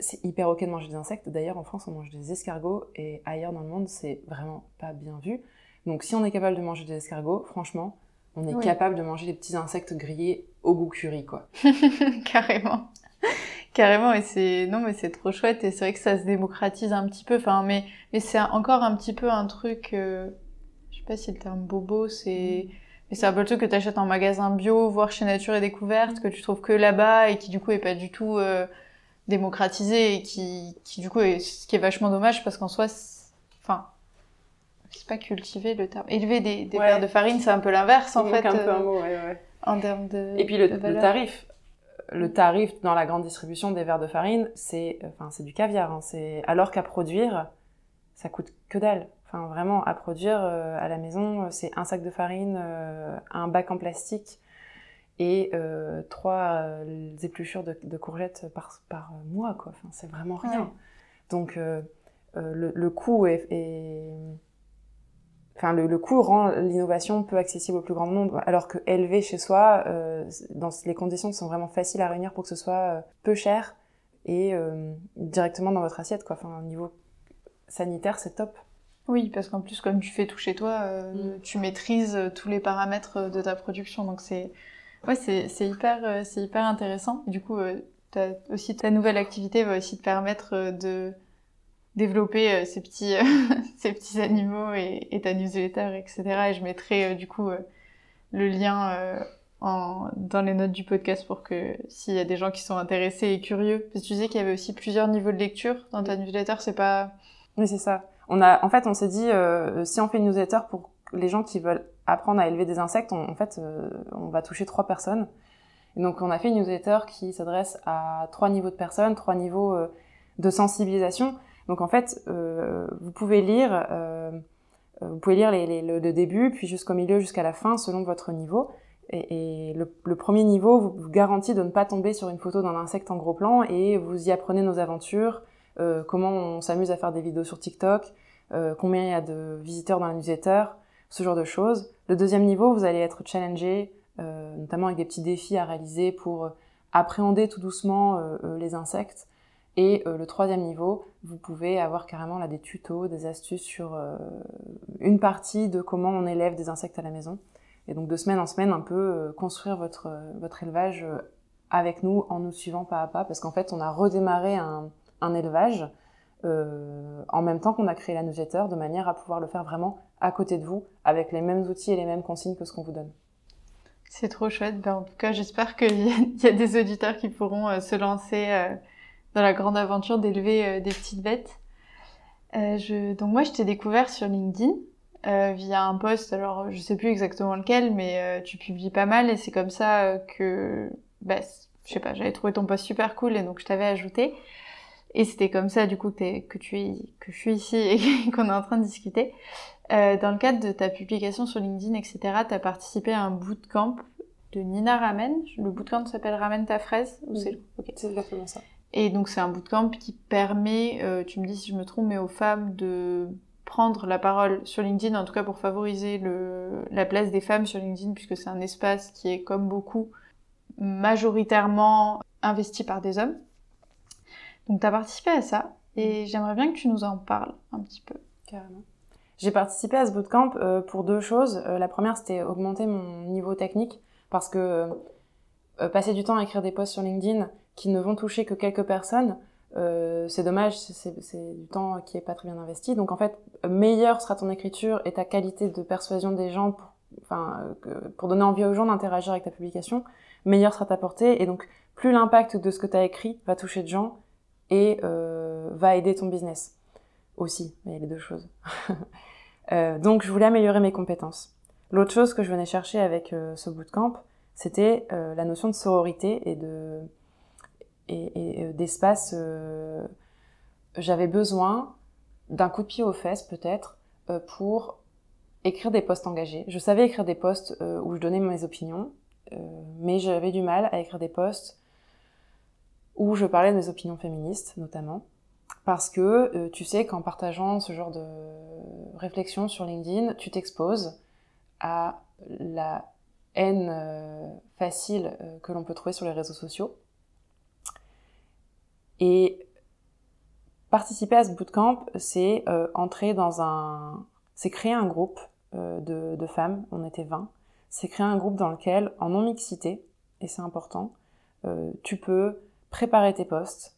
C'est hyper ok de manger des insectes. D'ailleurs, en France, on mange des escargots et ailleurs dans le monde, c'est vraiment pas bien vu. Donc, si on est capable de manger des escargots, franchement, on est Oui. capable de manger des petits insectes grillés au goût curry, quoi. Carrément. Carrément, et c'est non mais c'est trop chouette et c'est vrai que ça se démocratise un petit peu. Enfin, mais mais c'est encore un petit peu un truc. euh, je sais pas si le terme bobo c'est. Mais c'est un peu le truc que t'achètes en magasin bio, voire chez Nature et Découverte, que tu trouves que là-bas et qui du coup est pas du tout euh, démocratisé et qui qui du coup est ce qui est vachement dommage parce qu'en soi, enfin. C'est pas cultiver le terme. Élever des, des Ouais. verres de farine, c'est un peu l'inverse en fait. un peu un euh, mot, ouais, ouais. en termes de. Et puis le, le tarif, le tarif dans la grande distribution des verres de farine, c'est enfin c'est du caviar. Hein, c'est alors qu'à produire, ça coûte que dalle. Enfin vraiment à produire euh, à la maison, c'est un sac de farine, euh, un bac en plastique et euh, trois épluchures de, de courgettes par, par mois quoi. Enfin c'est vraiment rien. Ouais. Donc le, le coût est, est- Enfin, le, le coût rend l'innovation peu accessible au plus grand nombre, alors que élever chez soi, euh, dans les conditions sont vraiment faciles à réunir pour que ce soit euh, peu cher et euh, directement dans votre assiette, quoi. Enfin, au niveau sanitaire, c'est top. Oui, parce qu'en plus, comme tu fais tout chez toi, euh, Mm. tu maîtrises tous les paramètres de ta production. Donc c'est, ouais, c'est, hyper, c'est hyper intéressant. Du coup, aussi ta nouvelle activité va aussi te permettre de développer euh, ces petits, euh, ces petits animaux et, et ta newsletter, etc. Et je mettrai euh, du coup le lien en, dans les notes du podcast pour que s'il y a des gens qui sont intéressés et curieux, parce que tu disais qu'il y avait aussi plusieurs niveaux de lecture dans ta newsletter, c'est pas Oui, c'est ça. On a, en fait, on s'est dit, euh, si on fait une newsletter pour les gens qui veulent apprendre à élever des insectes, on- en fait, euh, on va toucher trois personnes. Et donc, on a fait une newsletter qui s'adresse à trois niveaux de personnes, trois niveaux euh, de sensibilisation. Donc, en fait, euh, vous pouvez lire, euh, euh, vous pouvez lire le, début, puis jusqu'au milieu, jusqu'à la fin, selon votre niveau. Et, le, premier niveau vous, garantit de ne pas tomber sur une photo d'un insecte en gros plan, et vous y apprenez nos aventures, comment on s'amuse à faire des vidéos sur TikTok, combien il y a de visiteurs dans la newsletter, ce genre de choses. Le deuxième niveau, vous allez être challengé notamment avec des petits défis à réaliser pour appréhender tout doucement les insectes. Et le troisième niveau, vous pouvez avoir carrément là des tutos, des astuces sur une partie de comment on élève des insectes à la maison. Et donc de semaine en semaine, un peu construire votre, votre élevage avec nous en nous suivant pas à pas, parce qu'en fait, on a redémarré un, élevage euh, en même temps qu'on a créé la newsletter, de manière à pouvoir le faire vraiment à côté de vous, avec les mêmes outils et les mêmes consignes que ce qu'on vous donne. C'est trop chouette. Ben, en tout cas, j'espère qu'il y, a des auditeurs qui pourront euh, se lancer euh, dans la grande aventure d'élever euh, des petites bêtes. Je... Donc moi, je t'ai découvert sur LinkedIn via un post. Alors, je sais plus exactement lequel, mais tu publies pas mal et c'est comme ça que, bah, je sais pas, j'avais trouvé ton post super cool et donc je t'avais ajouté. Et c'était comme ça, du coup, que, que, tu es, que je suis ici et qu'on est en train de discuter. Euh, dans le cadre de ta publication sur LinkedIn, etc., tu as participé à un bootcamp de Nina Ramen. Le bootcamp s'appelle Ramène ta fraise ou c'est C'est exactement ça. Et donc c'est un bootcamp qui permet, euh, tu me dis si je me trompe, mais aux femmes de prendre la parole sur LinkedIn, en tout cas pour favoriser le, la place des femmes sur LinkedIn, puisque c'est un espace qui est comme beaucoup majoritairement investi par des hommes. Donc tu as participé à ça et mm. j'aimerais bien que tu nous en parles un petit peu. Carrément. J'ai participé à ce bootcamp euh, pour deux choses. Euh, la première, c'était augmenter mon niveau technique parce que euh, passer du temps à écrire des posts sur LinkedIn qui ne vont toucher que quelques personnes, c'est dommage, c'est du temps qui est pas très bien investi. Donc en fait, meilleure sera ton écriture et ta qualité de persuasion des gens pour, donner envie aux gens d'interagir avec ta publication, meilleure sera ta portée. Et donc, plus l'impact de ce que tu as écrit va toucher de gens, et euh, va aider ton business aussi. Il y a les deux choses. euh, donc je voulais améliorer mes compétences. L'autre chose que je venais chercher avec euh, ce bootcamp, c'était euh, la notion de sororité et de et, et d'espace. J'avais besoin d'un coup de pied aux fesses peut-être pour écrire des posts engagés. Je savais écrire des posts où je donnais mes opinions, mais j'avais du mal à écrire des posts où je parlais de mes opinions féministes notamment. Parce que euh, tu sais qu'en partageant ce genre de réflexion sur LinkedIn, tu t'exposes à la haine euh, facile euh, que l'on peut trouver sur les réseaux sociaux. Et participer à ce bootcamp, c'est entrer dans un... c'est créer un groupe de, de, femmes, on était 20, c'est créer un groupe dans lequel, en non-mixité, et c'est important, tu peux préparer tes posts,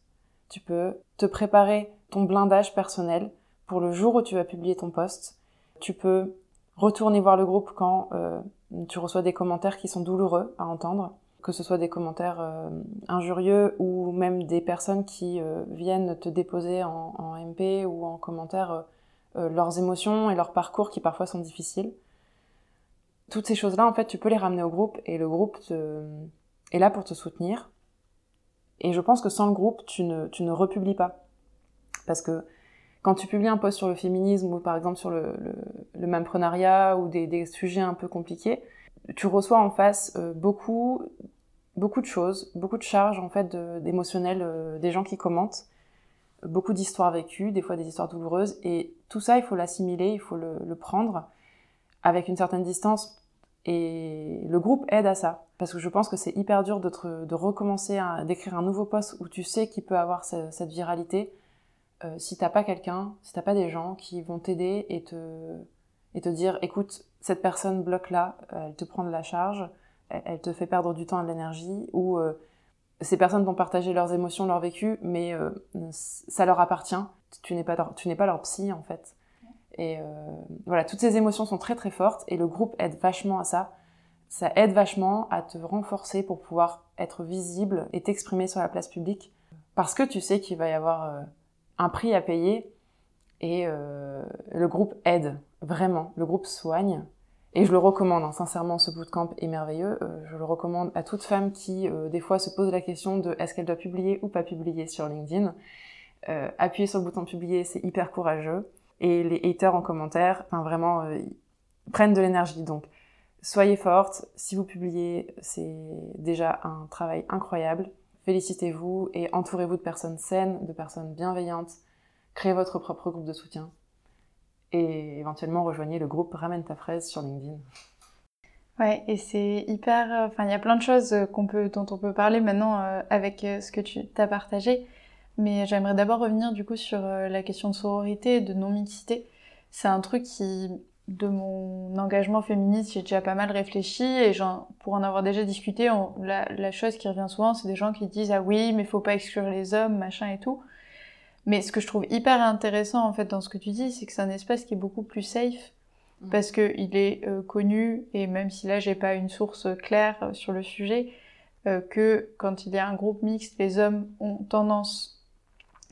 tu peux te préparer ton blindage personnel pour le jour où tu vas publier ton post. Tu peux retourner voir le groupe quand euh, tu reçois des commentaires qui sont douloureux à entendre, que ce soit des commentaires euh, injurieux ou même des personnes qui euh, viennent te déposer en, MP ou en commentaire leurs émotions et leurs parcours qui parfois sont difficiles. Toutes ces choses-là, en fait, tu peux les ramener au groupe et le groupe est là pour te soutenir et je pense que sans le groupe, tu ne, tu ne republies pas. Parce que quand tu publies un post sur le féminisme ou par exemple sur le, le, le mamprenariat ou des, sujets un peu compliqués, tu reçois en face euh, beaucoup, beaucoup de choses, beaucoup de charges en fait d'émotionnel euh, des gens qui commentent, beaucoup d'histoires vécues, des fois des histoires douloureuses, et tout ça il faut l'assimiler, il faut le, prendre avec une certaine distance et le groupe aide à ça. Parce que je pense que c'est hyper dur de, recommencer à d'écrire un nouveau post où tu sais qu'il peut avoir cette, viralité. Euh, si t'as pas quelqu'un, si t'as pas des gens qui vont t'aider et te, et te dire, écoute, cette personne bloque là, elle te prend de la charge, elle, te fait perdre du temps et de l'énergie, ou euh, ces personnes vont partager leurs émotions, leur vécu, mais euh, ça leur appartient. Tu n'es pas, tu n'es pas leur psy en fait. Et euh, voilà, toutes ces émotions sont très très fortes et le groupe aide vachement à ça. Ça aide vachement à te renforcer pour pouvoir être visible et t'exprimer sur la place publique parce que tu sais qu'il va y avoir un prix à payer et le groupe aide vraiment. Le groupe soigne et je le recommande, hein, sincèrement, ce bootcamp est merveilleux. Euh, je le recommande à toute femme qui, euh, des fois, se pose la question de est-ce qu'elle doit publier ou pas publier sur LinkedIn. Euh, appuyer sur le bouton publier, c'est hyper courageux et les haters en commentaire, vraiment, euh, prennent de l'énergie. Donc, soyez forte. Si vous publiez, c'est déjà un travail incroyable. Félicitez-vous et entourez-vous de personnes saines, de personnes bienveillantes. Créez votre propre groupe de soutien et éventuellement rejoignez le groupe Ramène ta fraise sur LinkedIn. Ouais, et c'est hyper. euh, Enfin, il y a plein de choses euh, dont on peut parler maintenant euh, avec ce que tu t'as partagé. Mais j'aimerais d'abord revenir du coup sur la question de sororité de non-mixité. C'est un truc qui, de mon engagement féministe, j'ai déjà pas mal réfléchi et pour en avoir déjà discuté, la, la chose qui revient souvent, c'est des gens qui disent ah oui, mais faut pas exclure les hommes, machin et tout. Mais ce que je trouve hyper intéressant en fait dans ce que tu dis, c'est que c'est un espace qui est beaucoup plus safe Mm. parce que il est euh, connu et même si là j'ai pas une source claire euh, sur le sujet, euh, que quand il y a un groupe mixte, les hommes ont tendance,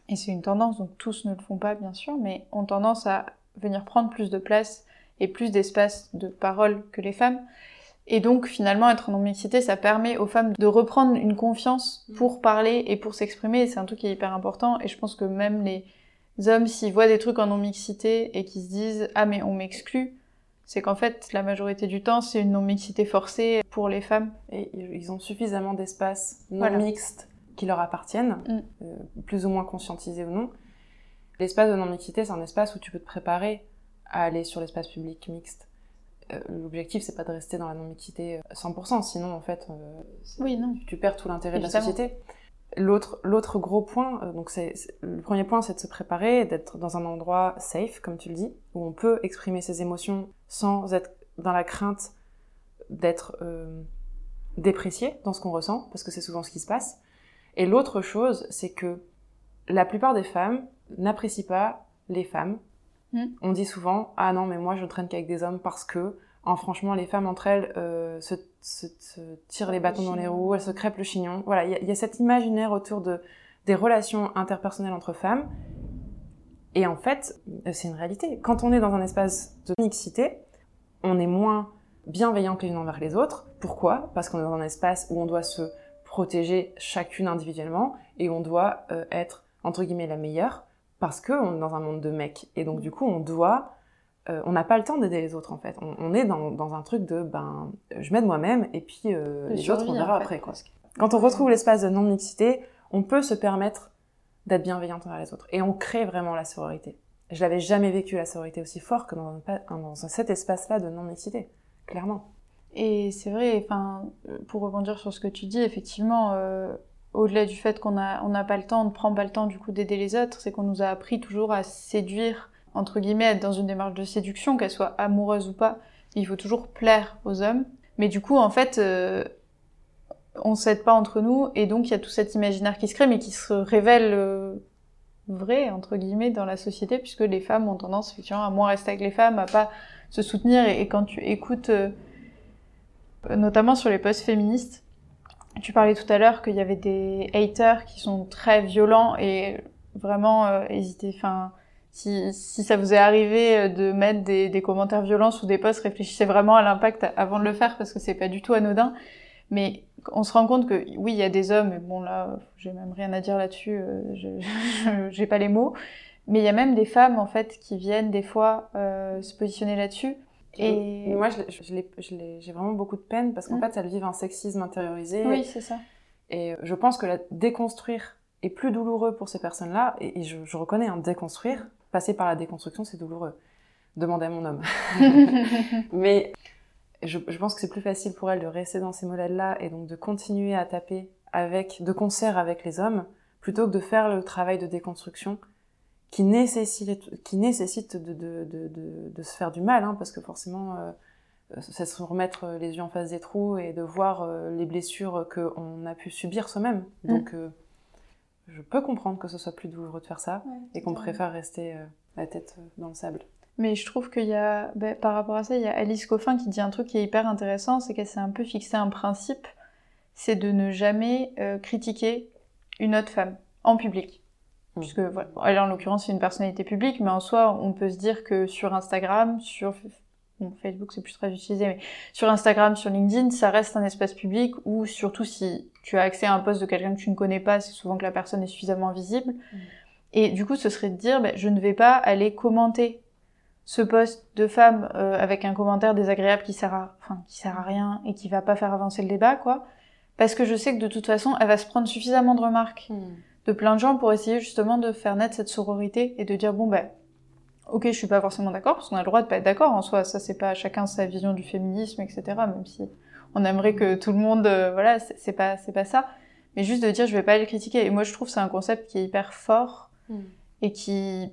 et c'est une tendance donc tous ne le font pas bien sûr, mais ont tendance à venir prendre plus de place et plus d'espace de parole que les femmes. Et donc finalement être en non-mixité, ça permet aux femmes de reprendre une confiance pour parler et pour s'exprimer. C'est un truc qui est hyper important. Et je pense que même les hommes, s'ils voient des trucs en non-mixité et qu'ils se disent ah mais on m'exclut, c'est qu'en fait la majorité du temps c'est une non-mixité forcée pour les femmes. Et ils ont suffisamment d'espaces non Voilà. mixtes qui leur appartiennent, Mm. euh, plus ou moins conscientisés ou non. L'espace de non-mixité, c'est un espace où tu peux te préparer à aller sur l'espace public mixte. Euh, L'objectif, c'est pas de rester dans la non-mixité euh, 100%, sinon, en fait, euh, c'est- Oui non. tu perds tout l'intérêt de la société. L'autre, l'autre gros point, euh, donc c'est, c'est- le premier point, c'est de se préparer, d'être dans un endroit safe, comme tu le dis, où on peut exprimer ses émotions sans être dans la crainte d'être euh, déprécié dans ce qu'on ressent, parce que c'est souvent ce qui se passe. Et l'autre chose, c'est que la plupart des femmes n'apprécient pas les femmes. Mm. On dit souvent, ah non, mais moi je ne traîne qu'avec des hommes parce que, en franchement, les femmes entre elles euh, se, se- se tirent les bâtons dans les roues, elles se crêpent le chignon. Voilà, il y, a- il y a cet imaginaire autour de, des relations interpersonnelles entre femmes. Et en fait, euh, c'est une réalité. Quand on est dans un espace de mixité, on est moins bienveillante les unes envers les autres. Pourquoi? Parce qu'on est dans un espace où on doit se protéger chacune individuellement et on doit euh, être entre guillemets la meilleure parce que on est dans un monde de mecs. Et donc du coup on doit euh, on n'a pas le temps d'aider les autres en fait. On, on est dans, dans un truc de ben je m'aide moi-même et puis euh, les autres on verra en fait, après quoi. Quand on retrouve l'espace de non mixité on peut se permettre d'être bienveillante envers les autres. Et on crée vraiment la sororité. Je l'avais jamais vécu la sororité aussi fort que dans, un pa- dans cet espace là de non mixité clairement. Et c'est vrai, enfin, euh, pour rebondir sur ce que tu dis, effectivement, euh, au-delà du fait qu'on a, on n'a pas le temps, on ne prend pas le temps du coup d'aider les autres, c'est qu'on nous a appris toujours à séduire, entre guillemets, être dans une démarche de séduction, qu'elle soit amoureuse ou pas. Il faut toujours plaire aux hommes. Mais du coup, en fait, euh, on s'aide pas entre nous, et donc il y a tout cet imaginaire qui se crée, mais qui se révèle euh, vrai, entre guillemets, dans la société, puisque les femmes ont tendance, effectivement, à moins rester avec les femmes, à pas se soutenir, et, et quand tu écoutes... euh, notamment sur les posts féministes. Tu parlais tout à l'heure qu'il y avait des haters qui sont très violents et vraiment euh, hésitez. Enfin, si, si ça vous est arrivé euh, de mettre des, des commentaires violents sous des posts, réfléchissez vraiment à l'impact avant de le faire parce que c'est pas du tout anodin. Mais on se rend compte que oui, il y a des hommes, et bon là, j'ai même rien à dire là-dessus, euh, j'ai pas les mots. Mais il y a même des femmes en fait qui viennent des fois se positionner là-dessus. Et moi j'ai vraiment beaucoup de peine parce qu'en fait elles vivent un sexisme intériorisé oui, c'est ça. Et je pense que la déconstruire est plus douloureux pour ces personnes-là. Et, et je, je reconnais, un déconstruire, passer par la déconstruction, c'est douloureux. Demandez à mon homme. Mais je, je pense que c'est plus facile pour elle de rester dans ces modèles-là et donc de continuer à taper avec, de concert avec les hommes, plutôt que de faire le travail de déconstruction qui nécessite, qui nécessite de, de, de, de, se faire du mal, hein, parce que forcément, euh, c'est se remettre les yeux en face des trous et de voir euh, les blessures qu'on a pu subir soi-même. Donc, euh, je peux comprendre que ce soit plus douloureux de faire ça et qu'on préfère rester euh, la tête euh, dans le sable. Mais je trouve qu'il y a, ben, par rapport à ça, il y a Alice Coffin qui dit un truc qui est hyper intéressant, c'est qu'elle s'est un peu fixé un principe, c'est de ne jamais euh, critiquer une autre femme en public. Mm. Puisque, voilà, elle en l'occurrence c'est une personnalité publique, mais en soi on peut se dire que sur Instagram, sur bon, Facebook c'est plus très utilisé, mais sur Instagram, sur LinkedIn, ça reste un espace public où surtout si tu as accès à un poste de quelqu'un que tu ne connais pas, c'est souvent que la personne est suffisamment visible. Et du coup, ce serait de dire, ben, je ne vais pas aller commenter ce poste de femme euh, avec un commentaire désagréable qui sert à, enfin, qui sert à rien et qui va pas faire avancer le débat, quoi. Parce que je sais que de toute façon, elle va se prendre suffisamment de remarques de plein de gens pour essayer justement de faire naître cette sororité et de dire bon ben, ok, je suis pas forcément d'accord, parce qu'on a le droit de pas être d'accord en soi, ça c'est pas chacun sa vision du féminisme, etc. Même si on aimerait que tout le monde, euh, voilà, c'est pas, c'est pas ça. Mais juste de dire, je vais pas le critiquer. Et moi, je trouve que c'est un concept qui est hyper fort Mm. et qui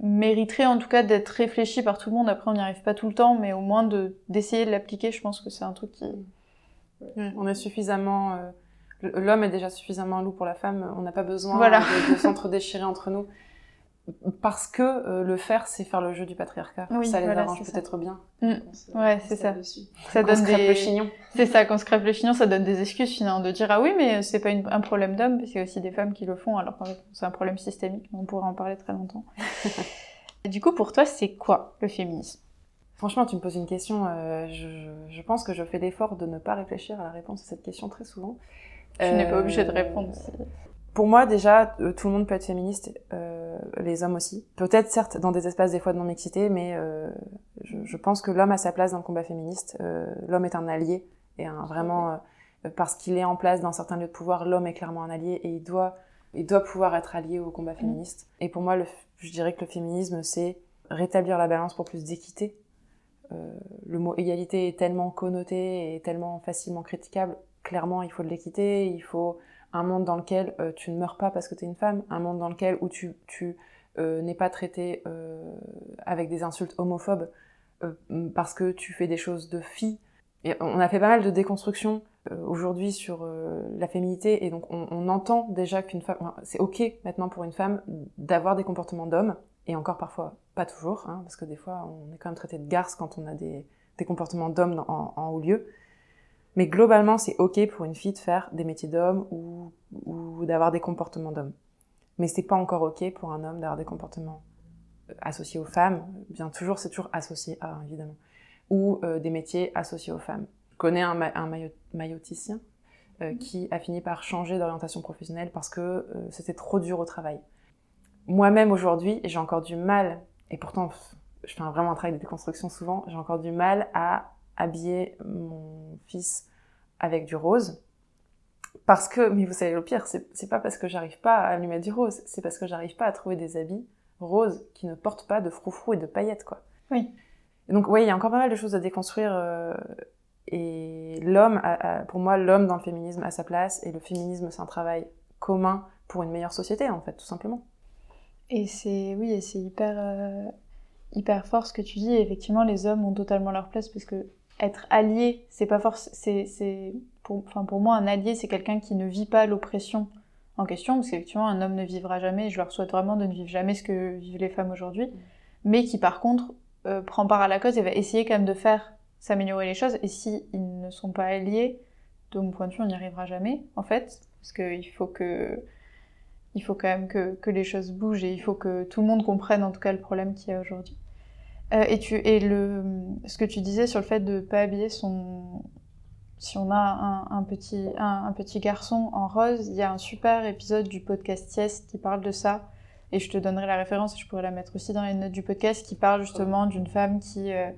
mériterait en tout cas d'être réfléchi par tout le monde. Après, on n'y arrive pas tout le temps, mais au moins de d'essayer de l'appliquer, je pense que c'est un truc qui. Ouais, On est suffisamment. euh, L'homme est déjà suffisamment loup pour la femme. On n'a pas besoin Voilà. de, de s'entre-déchirer entre nous. Parce que euh, le faire, c'est faire le jeu du patriarcat. Oui, ça les voilà, arrange c'est peut-être bien. Ouais, c'est ça. Ça Qu'on se donne crêpe des. le chignon. C'est ça, quand on se crève le chignon, ça donne des excuses finalement de dire ah oui, mais c'est pas une- un problème d'homme, parce qu'il y a aussi des femmes qui le font, alors qu'en fait c'est un problème systémique. On pourrait en parler très longtemps. Et du coup, pour toi, c'est quoi le féminisme? Franchement, tu me poses une question. euh, je pense que je fais l'effort de ne pas réfléchir à la réponse à cette question très souvent. Tu n'es pas Euh, obligé de répondre. Pour moi, déjà, euh, tout le monde peut être féministe, euh, les hommes aussi. Peut-être, certes, dans des espaces des fois de non-mixité, mais euh, je, je pense que l'homme a sa place dans le combat féministe. Euh, l'homme est un allié, et un, vraiment, euh, parce qu'il est en place dans certains lieux de pouvoir, l'homme est clairement un allié, et il doit, il doit pouvoir être allié au combat féministe. Et pour moi, le, je dirais que le féminisme, c'est rétablir la balance pour plus d'équité. Euh, le mot égalité est tellement connoté et tellement facilement critiquable. Clairement, il faut de l'équité, il faut un monde dans lequel euh, tu ne meurs pas parce que tu es une femme, un monde dans lequel où tu, tu euh, n'es pas traité euh, avec des insultes homophobes parce que tu fais des choses de fille. On a fait pas mal de déconstruction aujourd'hui sur la féminité et donc on, entend déjà qu'une femme, c'est ok maintenant pour une femme d'avoir des comportements d'homme et encore parfois pas toujours, hein, parce que des fois on est quand même traité de garce quand on a des, des comportements d'homme en haut lieu. Mais globalement, c'est ok pour une fille de faire des métiers d'homme ou, ou d'avoir des comportements d'homme. Mais c'est pas encore ok pour un homme d'avoir des comportements euh, associés aux femmes. Bien toujours, c'est toujours associé à, évidemment. Ou euh, des métiers associés aux femmes. Je connais un, ma- un maillot- mailloticien euh, qui a fini par changer d'orientation professionnelle parce que euh, c'était trop dur au travail. Moi-même aujourd'hui, j'ai encore du mal, et pourtant je fais vraiment un travail de déconstruction souvent, j'ai encore du mal à habiller mon fils avec du rose. Parce que, mais vous savez le pire, c'est pas parce que j'arrive pas à lui mettre du rose, c'est parce que j'arrive pas à trouver des habits roses qui ne portent pas de froufrou et de paillettes, quoi. Oui. Et donc, oui, il y a encore pas mal de choses à déconstruire. euh, et l'homme, pour moi, l'homme dans le féminisme a sa place, et le féminisme, c'est un travail commun pour une meilleure société, en fait, tout simplement. Et c'est oui, et c'est hyper euh, hyper fort ce que tu dis. Et effectivement, les hommes ont totalement leur place parce que être allié, c'est pas force. C'est c'est pour enfin pour moi un allié, c'est quelqu'un qui ne vit pas l'oppression en question parce qu'effectivement un homme ne vivra jamais. Et je leur souhaite vraiment de ne vivre jamais ce que vivent les femmes aujourd'hui, mais qui par contre euh, prend part à la cause et va essayer quand même de faire s'améliorer les choses. Et si ils ne sont pas alliés, de mon point de vue, on n'y arrivera jamais en fait, parce qu'il faut que il faut quand même que, que les choses bougent et il faut que tout le monde comprenne en tout cas le problème qu'il y a aujourd'hui. Euh, et tu et le ce que tu disais sur le fait de pas habiller son si on a un, un petit un, un petit garçon en rose, il y a un super épisode du podcast Yes qui parle de ça. Et je te donnerai la référence et je pourrais la mettre aussi dans les notes du podcast qui parle justement d'une femme qui euh,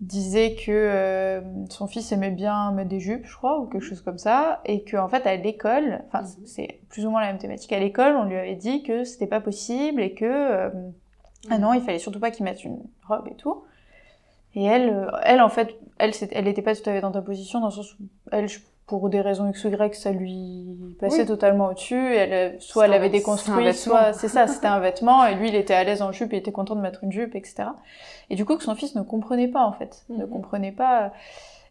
disait que euh, son fils aimait bien mettre des jupes, je crois, ou quelque chose comme ça, et que en fait à l'école, enfin Mhm. c'est plus ou moins la même thématique, à l'école on lui avait dit que c'était pas possible et que euh, ah non il fallait surtout pas qu'il mette une robe et tout. Et elle, euh, elle en fait, elle, elle était pas tout à fait dans ta position dans le sens où elle, pour des raisons X ou Y, ça lui passait Oui. totalement au-dessus. Elle, euh, soit elle avait déconstruit, soit c'est ça, c'était un vêtement, et lui il était à l'aise en jupe, il était content de mettre une jupe, etc. Et du coup que son fils ne comprenait pas en fait, ne Mhm. comprenait pas.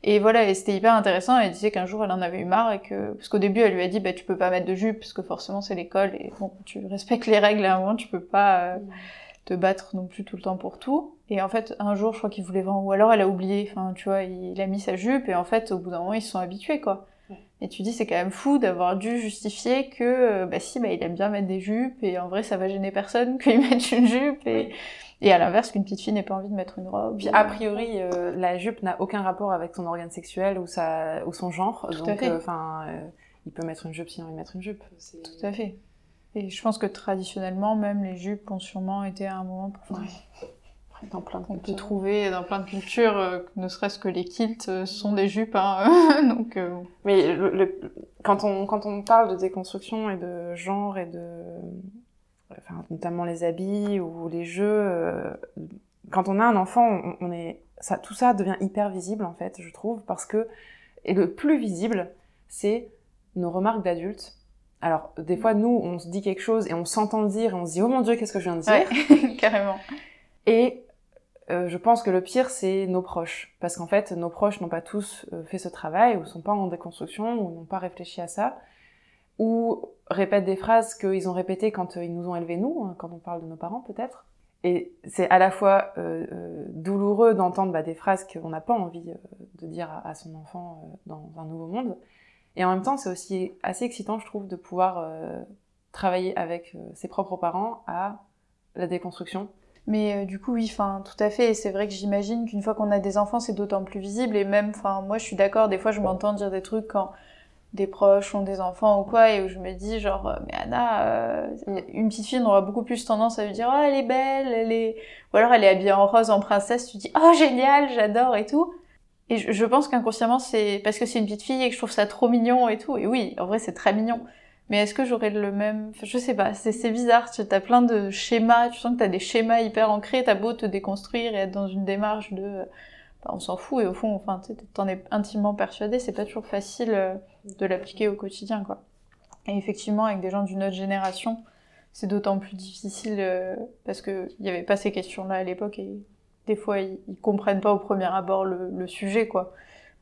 Et voilà, et c'était hyper intéressant. Elle disait qu'un jour elle en avait eu marre et que parce qu'au début elle lui a dit bah tu peux pas mettre de jupe parce que forcément c'est l'école et bon tu respectes les règles à un moment tu peux pas euh, te battre non plus tout le temps pour tout. Et en fait un jour je crois qu'il voulait vendre ou alors elle a oublié. Enfin tu vois il a mis sa jupe et en fait au bout d'un moment ils se sont habitués quoi. Ouais. Et tu dis c'est quand même fou d'avoir dû justifier que euh, bah si bah il aime bien mettre des jupes et en vrai ça va gêner personne qu'il mette une jupe et et à l'inverse qu'une petite fille n'ait pas envie de mettre une robe. Puis a priori, euh, la jupe n'a aucun rapport avec son organe sexuel ou, sa, ou son genre. Tout donc, euh, enfin, euh, il peut mettre une jupe envie de mettre une jupe. C'est- Tout à fait. Et je pense que traditionnellement, même les jupes ont sûrement été à un moment pour Ouais. Dans plein de peut cultures. trouver dans plein de cultures, euh, ne serait-ce que les kilts euh, sont des jupes. Hein, donc euh, Mais le, le- quand, on, quand on parle de déconstruction et de genre et de, enfin, notamment les habits ou les jeux. euh, quand on a un enfant, on, on est, ça, tout ça devient hyper visible en fait, je trouve, parce que et le plus visible, c'est nos remarques d'adultes. Alors des fois, nous, on se dit quelque chose et on s'entend le dire et on se dit oh mon dieu, qu'est-ce que je viens de dire Ouais, carrément. Et euh, je pense que le pire, c'est nos proches. Parce qu'en fait, nos proches n'ont pas tous euh, fait ce travail, ou sont pas en déconstruction, ou n'ont pas réfléchi à ça, ou répètent des phrases qu'ils ont répétées quand euh, ils nous ont élevés, nous, hein, quand on parle de nos parents peut-être. Et c'est à la fois euh, douloureux d'entendre bah, des phrases qu'on n'a pas envie de dire à, à son enfant dans un nouveau monde. Et en même temps, c'est aussi assez excitant, je trouve, de pouvoir euh, travailler avec euh, ses propres parents à la déconstruction. Mais euh, du coup, oui, enfin, tout à fait. Et c'est vrai que j'imagine qu'une fois qu'on a des enfants, c'est d'autant plus visible. Et même, enfin, moi, je suis d'accord. Des fois, je m'entends dire des trucs quand des proches ont des enfants ou quoi, et où je me dis genre, euh, mais Anna, euh, Mm. une petite fille, on aura beaucoup plus tendance à lui dire, oh, elle est belle, elle est, ou alors elle est habillée en rose, en princesse. Tu dis, oh, génial, j'adore et tout. Et je, je pense qu'inconsciemment, c'est parce que c'est une petite fille et que je trouve ça trop mignon et tout. Et oui, en vrai, c'est très mignon. Mais est-ce que j'aurais le même... Enfin, je sais pas, c'est bizarre. Tu as plein de schémas, tu sens que tu as des schémas hyper ancrés, t'as beau te déconstruire et être dans une démarche de... bah, on s'en fout et au fond, enfin, t'en es intimement persuadé, c'est pas toujours facile euh, de l'appliquer au quotidien, quoi. Et effectivement, avec des gens d'une autre génération, c'est d'autant plus difficile euh, parce qu'il n'y avait pas ces questions-là à l'époque et des fois, ils, ils comprennent pas au premier abord le, le sujet, quoi.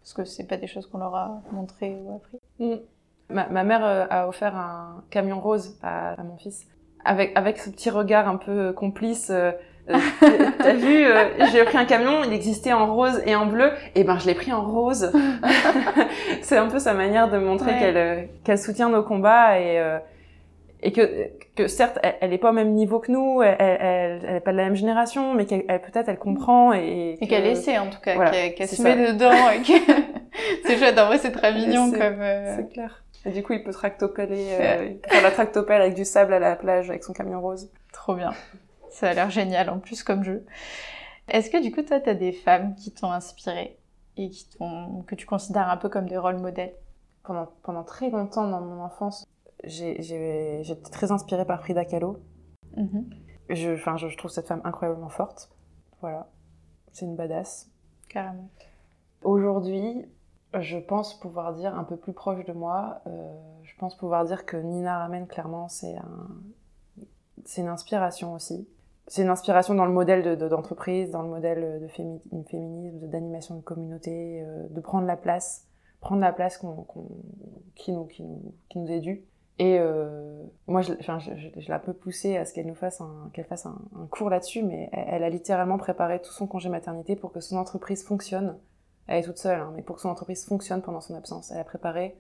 Parce que c'est pas des choses qu'on leur a montrées ou appris. Ma, ma mère euh, a offert un camion rose à, à mon fils. Avec, avec ce petit regard un peu complice. euh, euh, T'as vu, euh, j'ai pris un camion, il existait en rose et en bleu, et ben je l'ai pris en rose. c'est un peu sa manière de montrer Ouais. qu'elle euh, qu'elle soutient nos combats et euh, et que que certes elle, elle est pas au même niveau que nous, elle elle, elle est pas de la même génération, mais qu'elle elle- peut-être elle comprend et Et qu'elle que- essaie, en tout cas, voilà, qu'elle c'est se ça. met dedans et que... c'est chouette, en vrai, c'est très mignon comme... euh, C'est clair. Et du coup, il peut tractopeller, euh, il peut faire la tractopelle avec du sable à la plage avec son camion rose. Trop bien. Ça a l'air génial en plus comme jeu. Est-ce que du coup toi t'as des femmes qui t'ont inspiré et qui t'ont que tu considères un peu comme des rôles modèles? Pendant, pendant très longtemps dans mon enfance, j'étais très inspirée par Frida Kahlo. Mhm. Je, je, je trouve cette femme incroyablement forte. Voilà. C'est une badass. Carrément. Aujourd'hui, je pense pouvoir dire un peu plus proche de moi, euh, je pense pouvoir dire que Nina Ramen, clairement, c'est un, une inspiration aussi. C'est une inspiration dans le modèle de- de- d'entreprise, dans le modèle de fémi- féminisme, de- d'animation de communauté, euh, de prendre la place, prendre la place qu'on, qu'on- qui, nous, qui, nous, qui nous est due. Et euh, moi, je, enfin, je, je, je la peux pousser à ce qu'elle nous fasse un, qu'elle fasse un, un cours là-dessus, mais elle, elle a littéralement préparé tout son congé maternité pour que son entreprise fonctionne. Elle est toute seule, hein, mais pour que son entreprise fonctionne pendant son absence, elle a préparé,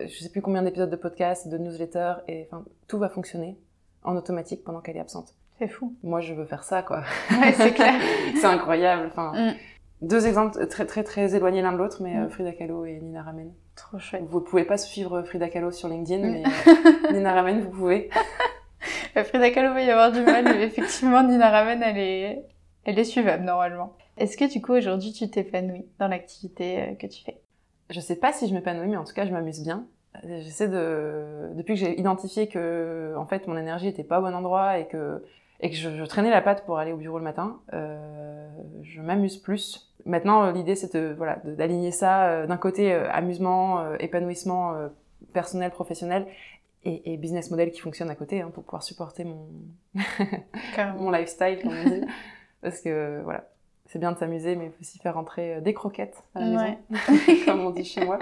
euh, je sais plus combien d'épisodes de podcasts, de newsletters, et enfin, tout va fonctionner en automatique pendant qu'elle est absente. C'est fou. Moi, je veux faire ça, quoi. Ouais, c'est clair. c'est incroyable. Enfin, Mm. deux exemples très très très éloignés l'un de l'autre, mais euh, Mm. Frida Kahlo et Nina Ramen. Trop chouette. Vous pouvez pas suivre Frida Kahlo sur LinkedIn, Mm. mais euh, Nina Ramen, vous pouvez. Euh, Frida Kahlo va y avoir du mal, mais effectivement Nina Ramen elle est elle est suivable normalement. Est-ce que du coup aujourd'hui tu t'épanouis dans l'activité euh, que tu fais? Je sais pas si je m'épanouis, mais en tout cas, je m'amuse bien. J'essaie de, depuis que j'ai identifié que, en fait, mon énergie était pas au bon endroit et que, et que je, je traînais la patte pour aller au bureau le matin, euh, je m'amuse plus. Maintenant, euh, l'idée, c'est de, voilà, d'aligner ça euh, d'un côté euh, amusement, épanouissement personnel, professionnel et, et business model qui fonctionne à côté hein, pour pouvoir supporter mon, mon lifestyle, comme on dit. Parce que, voilà, c'est bien de s'amuser, mais il faut aussi faire rentrer des croquettes à la Ouais. maison, comme on dit chez moi.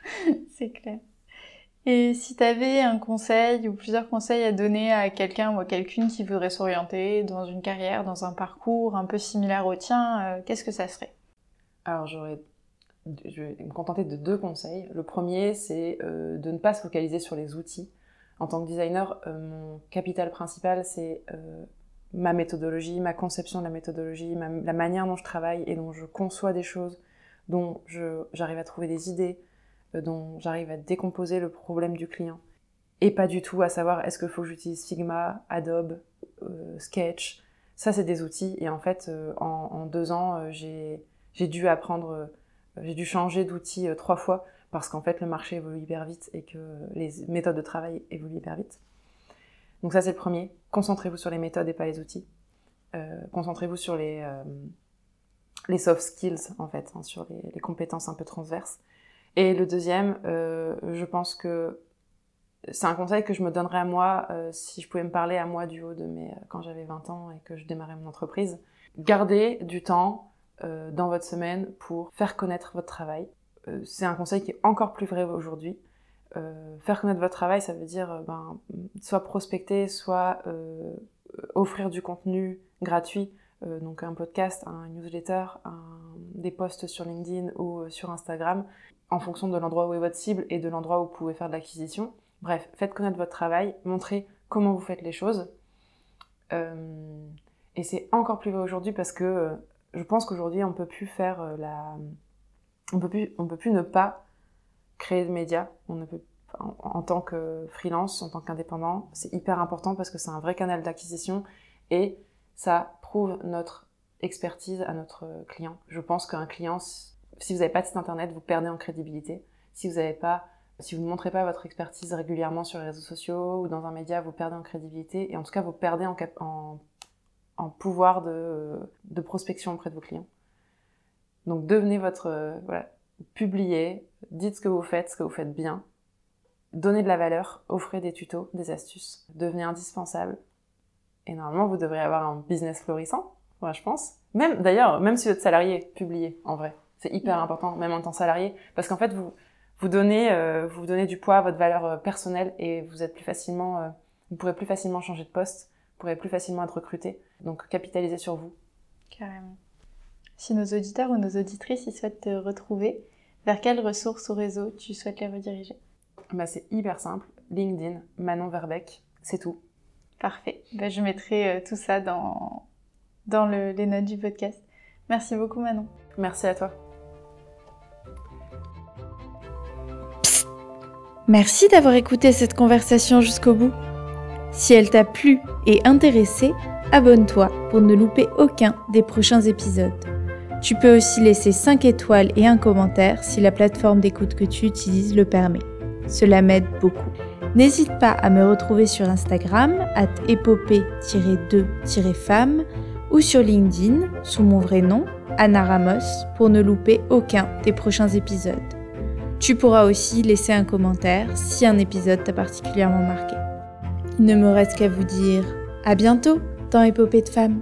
C'est clair. Et si tu avais un conseil ou plusieurs conseils à donner à quelqu'un ou à quelqu'une qui voudrait s'orienter dans une carrière, dans un parcours un peu similaire au tien, euh, qu'est-ce que ça serait? Alors, j'aurais, je vais me contenter de deux conseils. Le premier, c'est euh, de ne pas se focaliser sur les outils. En tant que designer, euh, mon capital principal, c'est ma méthodologie, ma conception de la méthodologie, la manière dont je travaille et dont je conçois des choses, dont j'arrive à trouver des idées, dont j'arrive à décomposer le problème du client. Et pas du tout à savoir est-ce qu'il faut que j'utilise Figma, Adobe, euh, Sketch? Ça, c'est des outils. Et en fait, euh, en, deux ans, euh, j'ai, dû apprendre, j'ai dû changer d'outil trois fois parce qu'en fait le marché évolue hyper vite et que les méthodes de travail évoluent hyper vite. Donc ça c'est le premier. Concentrez-vous sur les méthodes et pas les outils. Concentrez-vous sur les, soft skills en fait, hein, sur les, compétences un peu transverses. Et le deuxième, euh, je pense que c'est un conseil que je me donnerais à moi euh, si je pouvais me parler à moi du haut de mes quand j'avais 20 ans et que je démarrais mon entreprise. Gardez du temps euh, dans votre semaine pour faire connaître votre travail. Euh, c'est un conseil qui est encore plus vrai aujourd'hui. Euh, faire connaître votre travail, ça veut dire ben, soit prospecter, soit offrir du contenu gratuit, donc un podcast, un newsletter, des posts sur LinkedIn ou sur Instagram, en fonction de l'endroit où est votre cible et de l'endroit où vous pouvez faire de l'acquisition. Bref, faites connaître votre travail, montrez comment vous faites les choses. Euh, et c'est encore plus vrai aujourd'hui parce que euh, je pense qu'aujourd'hui on peut plus faire euh, la, on peut plus, peut plus ne pas créer de médias. On ne peut en, en tant que freelance, en tant qu'indépendant, c'est hyper important parce que c'est un vrai canal d'acquisition et ça prouve notre expertise à notre client. Je pense qu'un client, si vous n'avez pas de site internet, vous perdez en crédibilité. Si vous n'avez pas si vous ne montrez pas votre expertise régulièrement sur les réseaux sociaux ou dans un média, vous perdez en crédibilité et en tout cas vous perdez en, pouvoir de, prospection auprès de vos clients. Donc devenez votre... Euh, voilà, publiez, dites ce que vous faites, ce que vous faites bien, donnez de la valeur, offrez des tutos, des astuces, devenez indispensable. Et normalement, vous devriez avoir un business florissant, moi je pense. Même d'ailleurs, même si vous êtes salarié, publiez en vrai. C'est hyper important, même en tant que salarié, parce qu'en fait, vous, vous donnez, euh, vous donnez du poids à votre valeur euh, personnelle et vous êtes plus facilement, euh, vous pourrez plus facilement changer de poste, vous pourrez plus facilement être recruté. Donc capitalisez sur vous. Carrément. Si nos auditeurs ou nos auditrices ils souhaitent te retrouver, vers quelles ressources ou réseaux tu souhaites les rediriger? Bah, C'est hyper simple. LinkedIn, Manon Verbeck, c'est tout. Parfait. Bah, je mettrai tout ça dans, dans le, les notes du podcast. Merci beaucoup Manon. Merci à toi. Merci d'avoir écouté cette conversation jusqu'au bout. Si elle t'a plu et intéressé, abonne-toi pour ne louper aucun des prochains épisodes. Tu peux aussi laisser 5 étoiles et un commentaire si la plateforme d'écoute que tu utilises le permet. Cela m'aide beaucoup. N'hésite pas à me retrouver sur Instagram, at épopée-2-femme, ou sur LinkedIn, sous mon vrai nom, Anna Ramos, pour ne louper aucun des prochains épisodes. Tu pourras aussi laisser un commentaire si un épisode t'a particulièrement marqué. Il ne me reste qu'à vous dire à bientôt dans Épopée de femmes.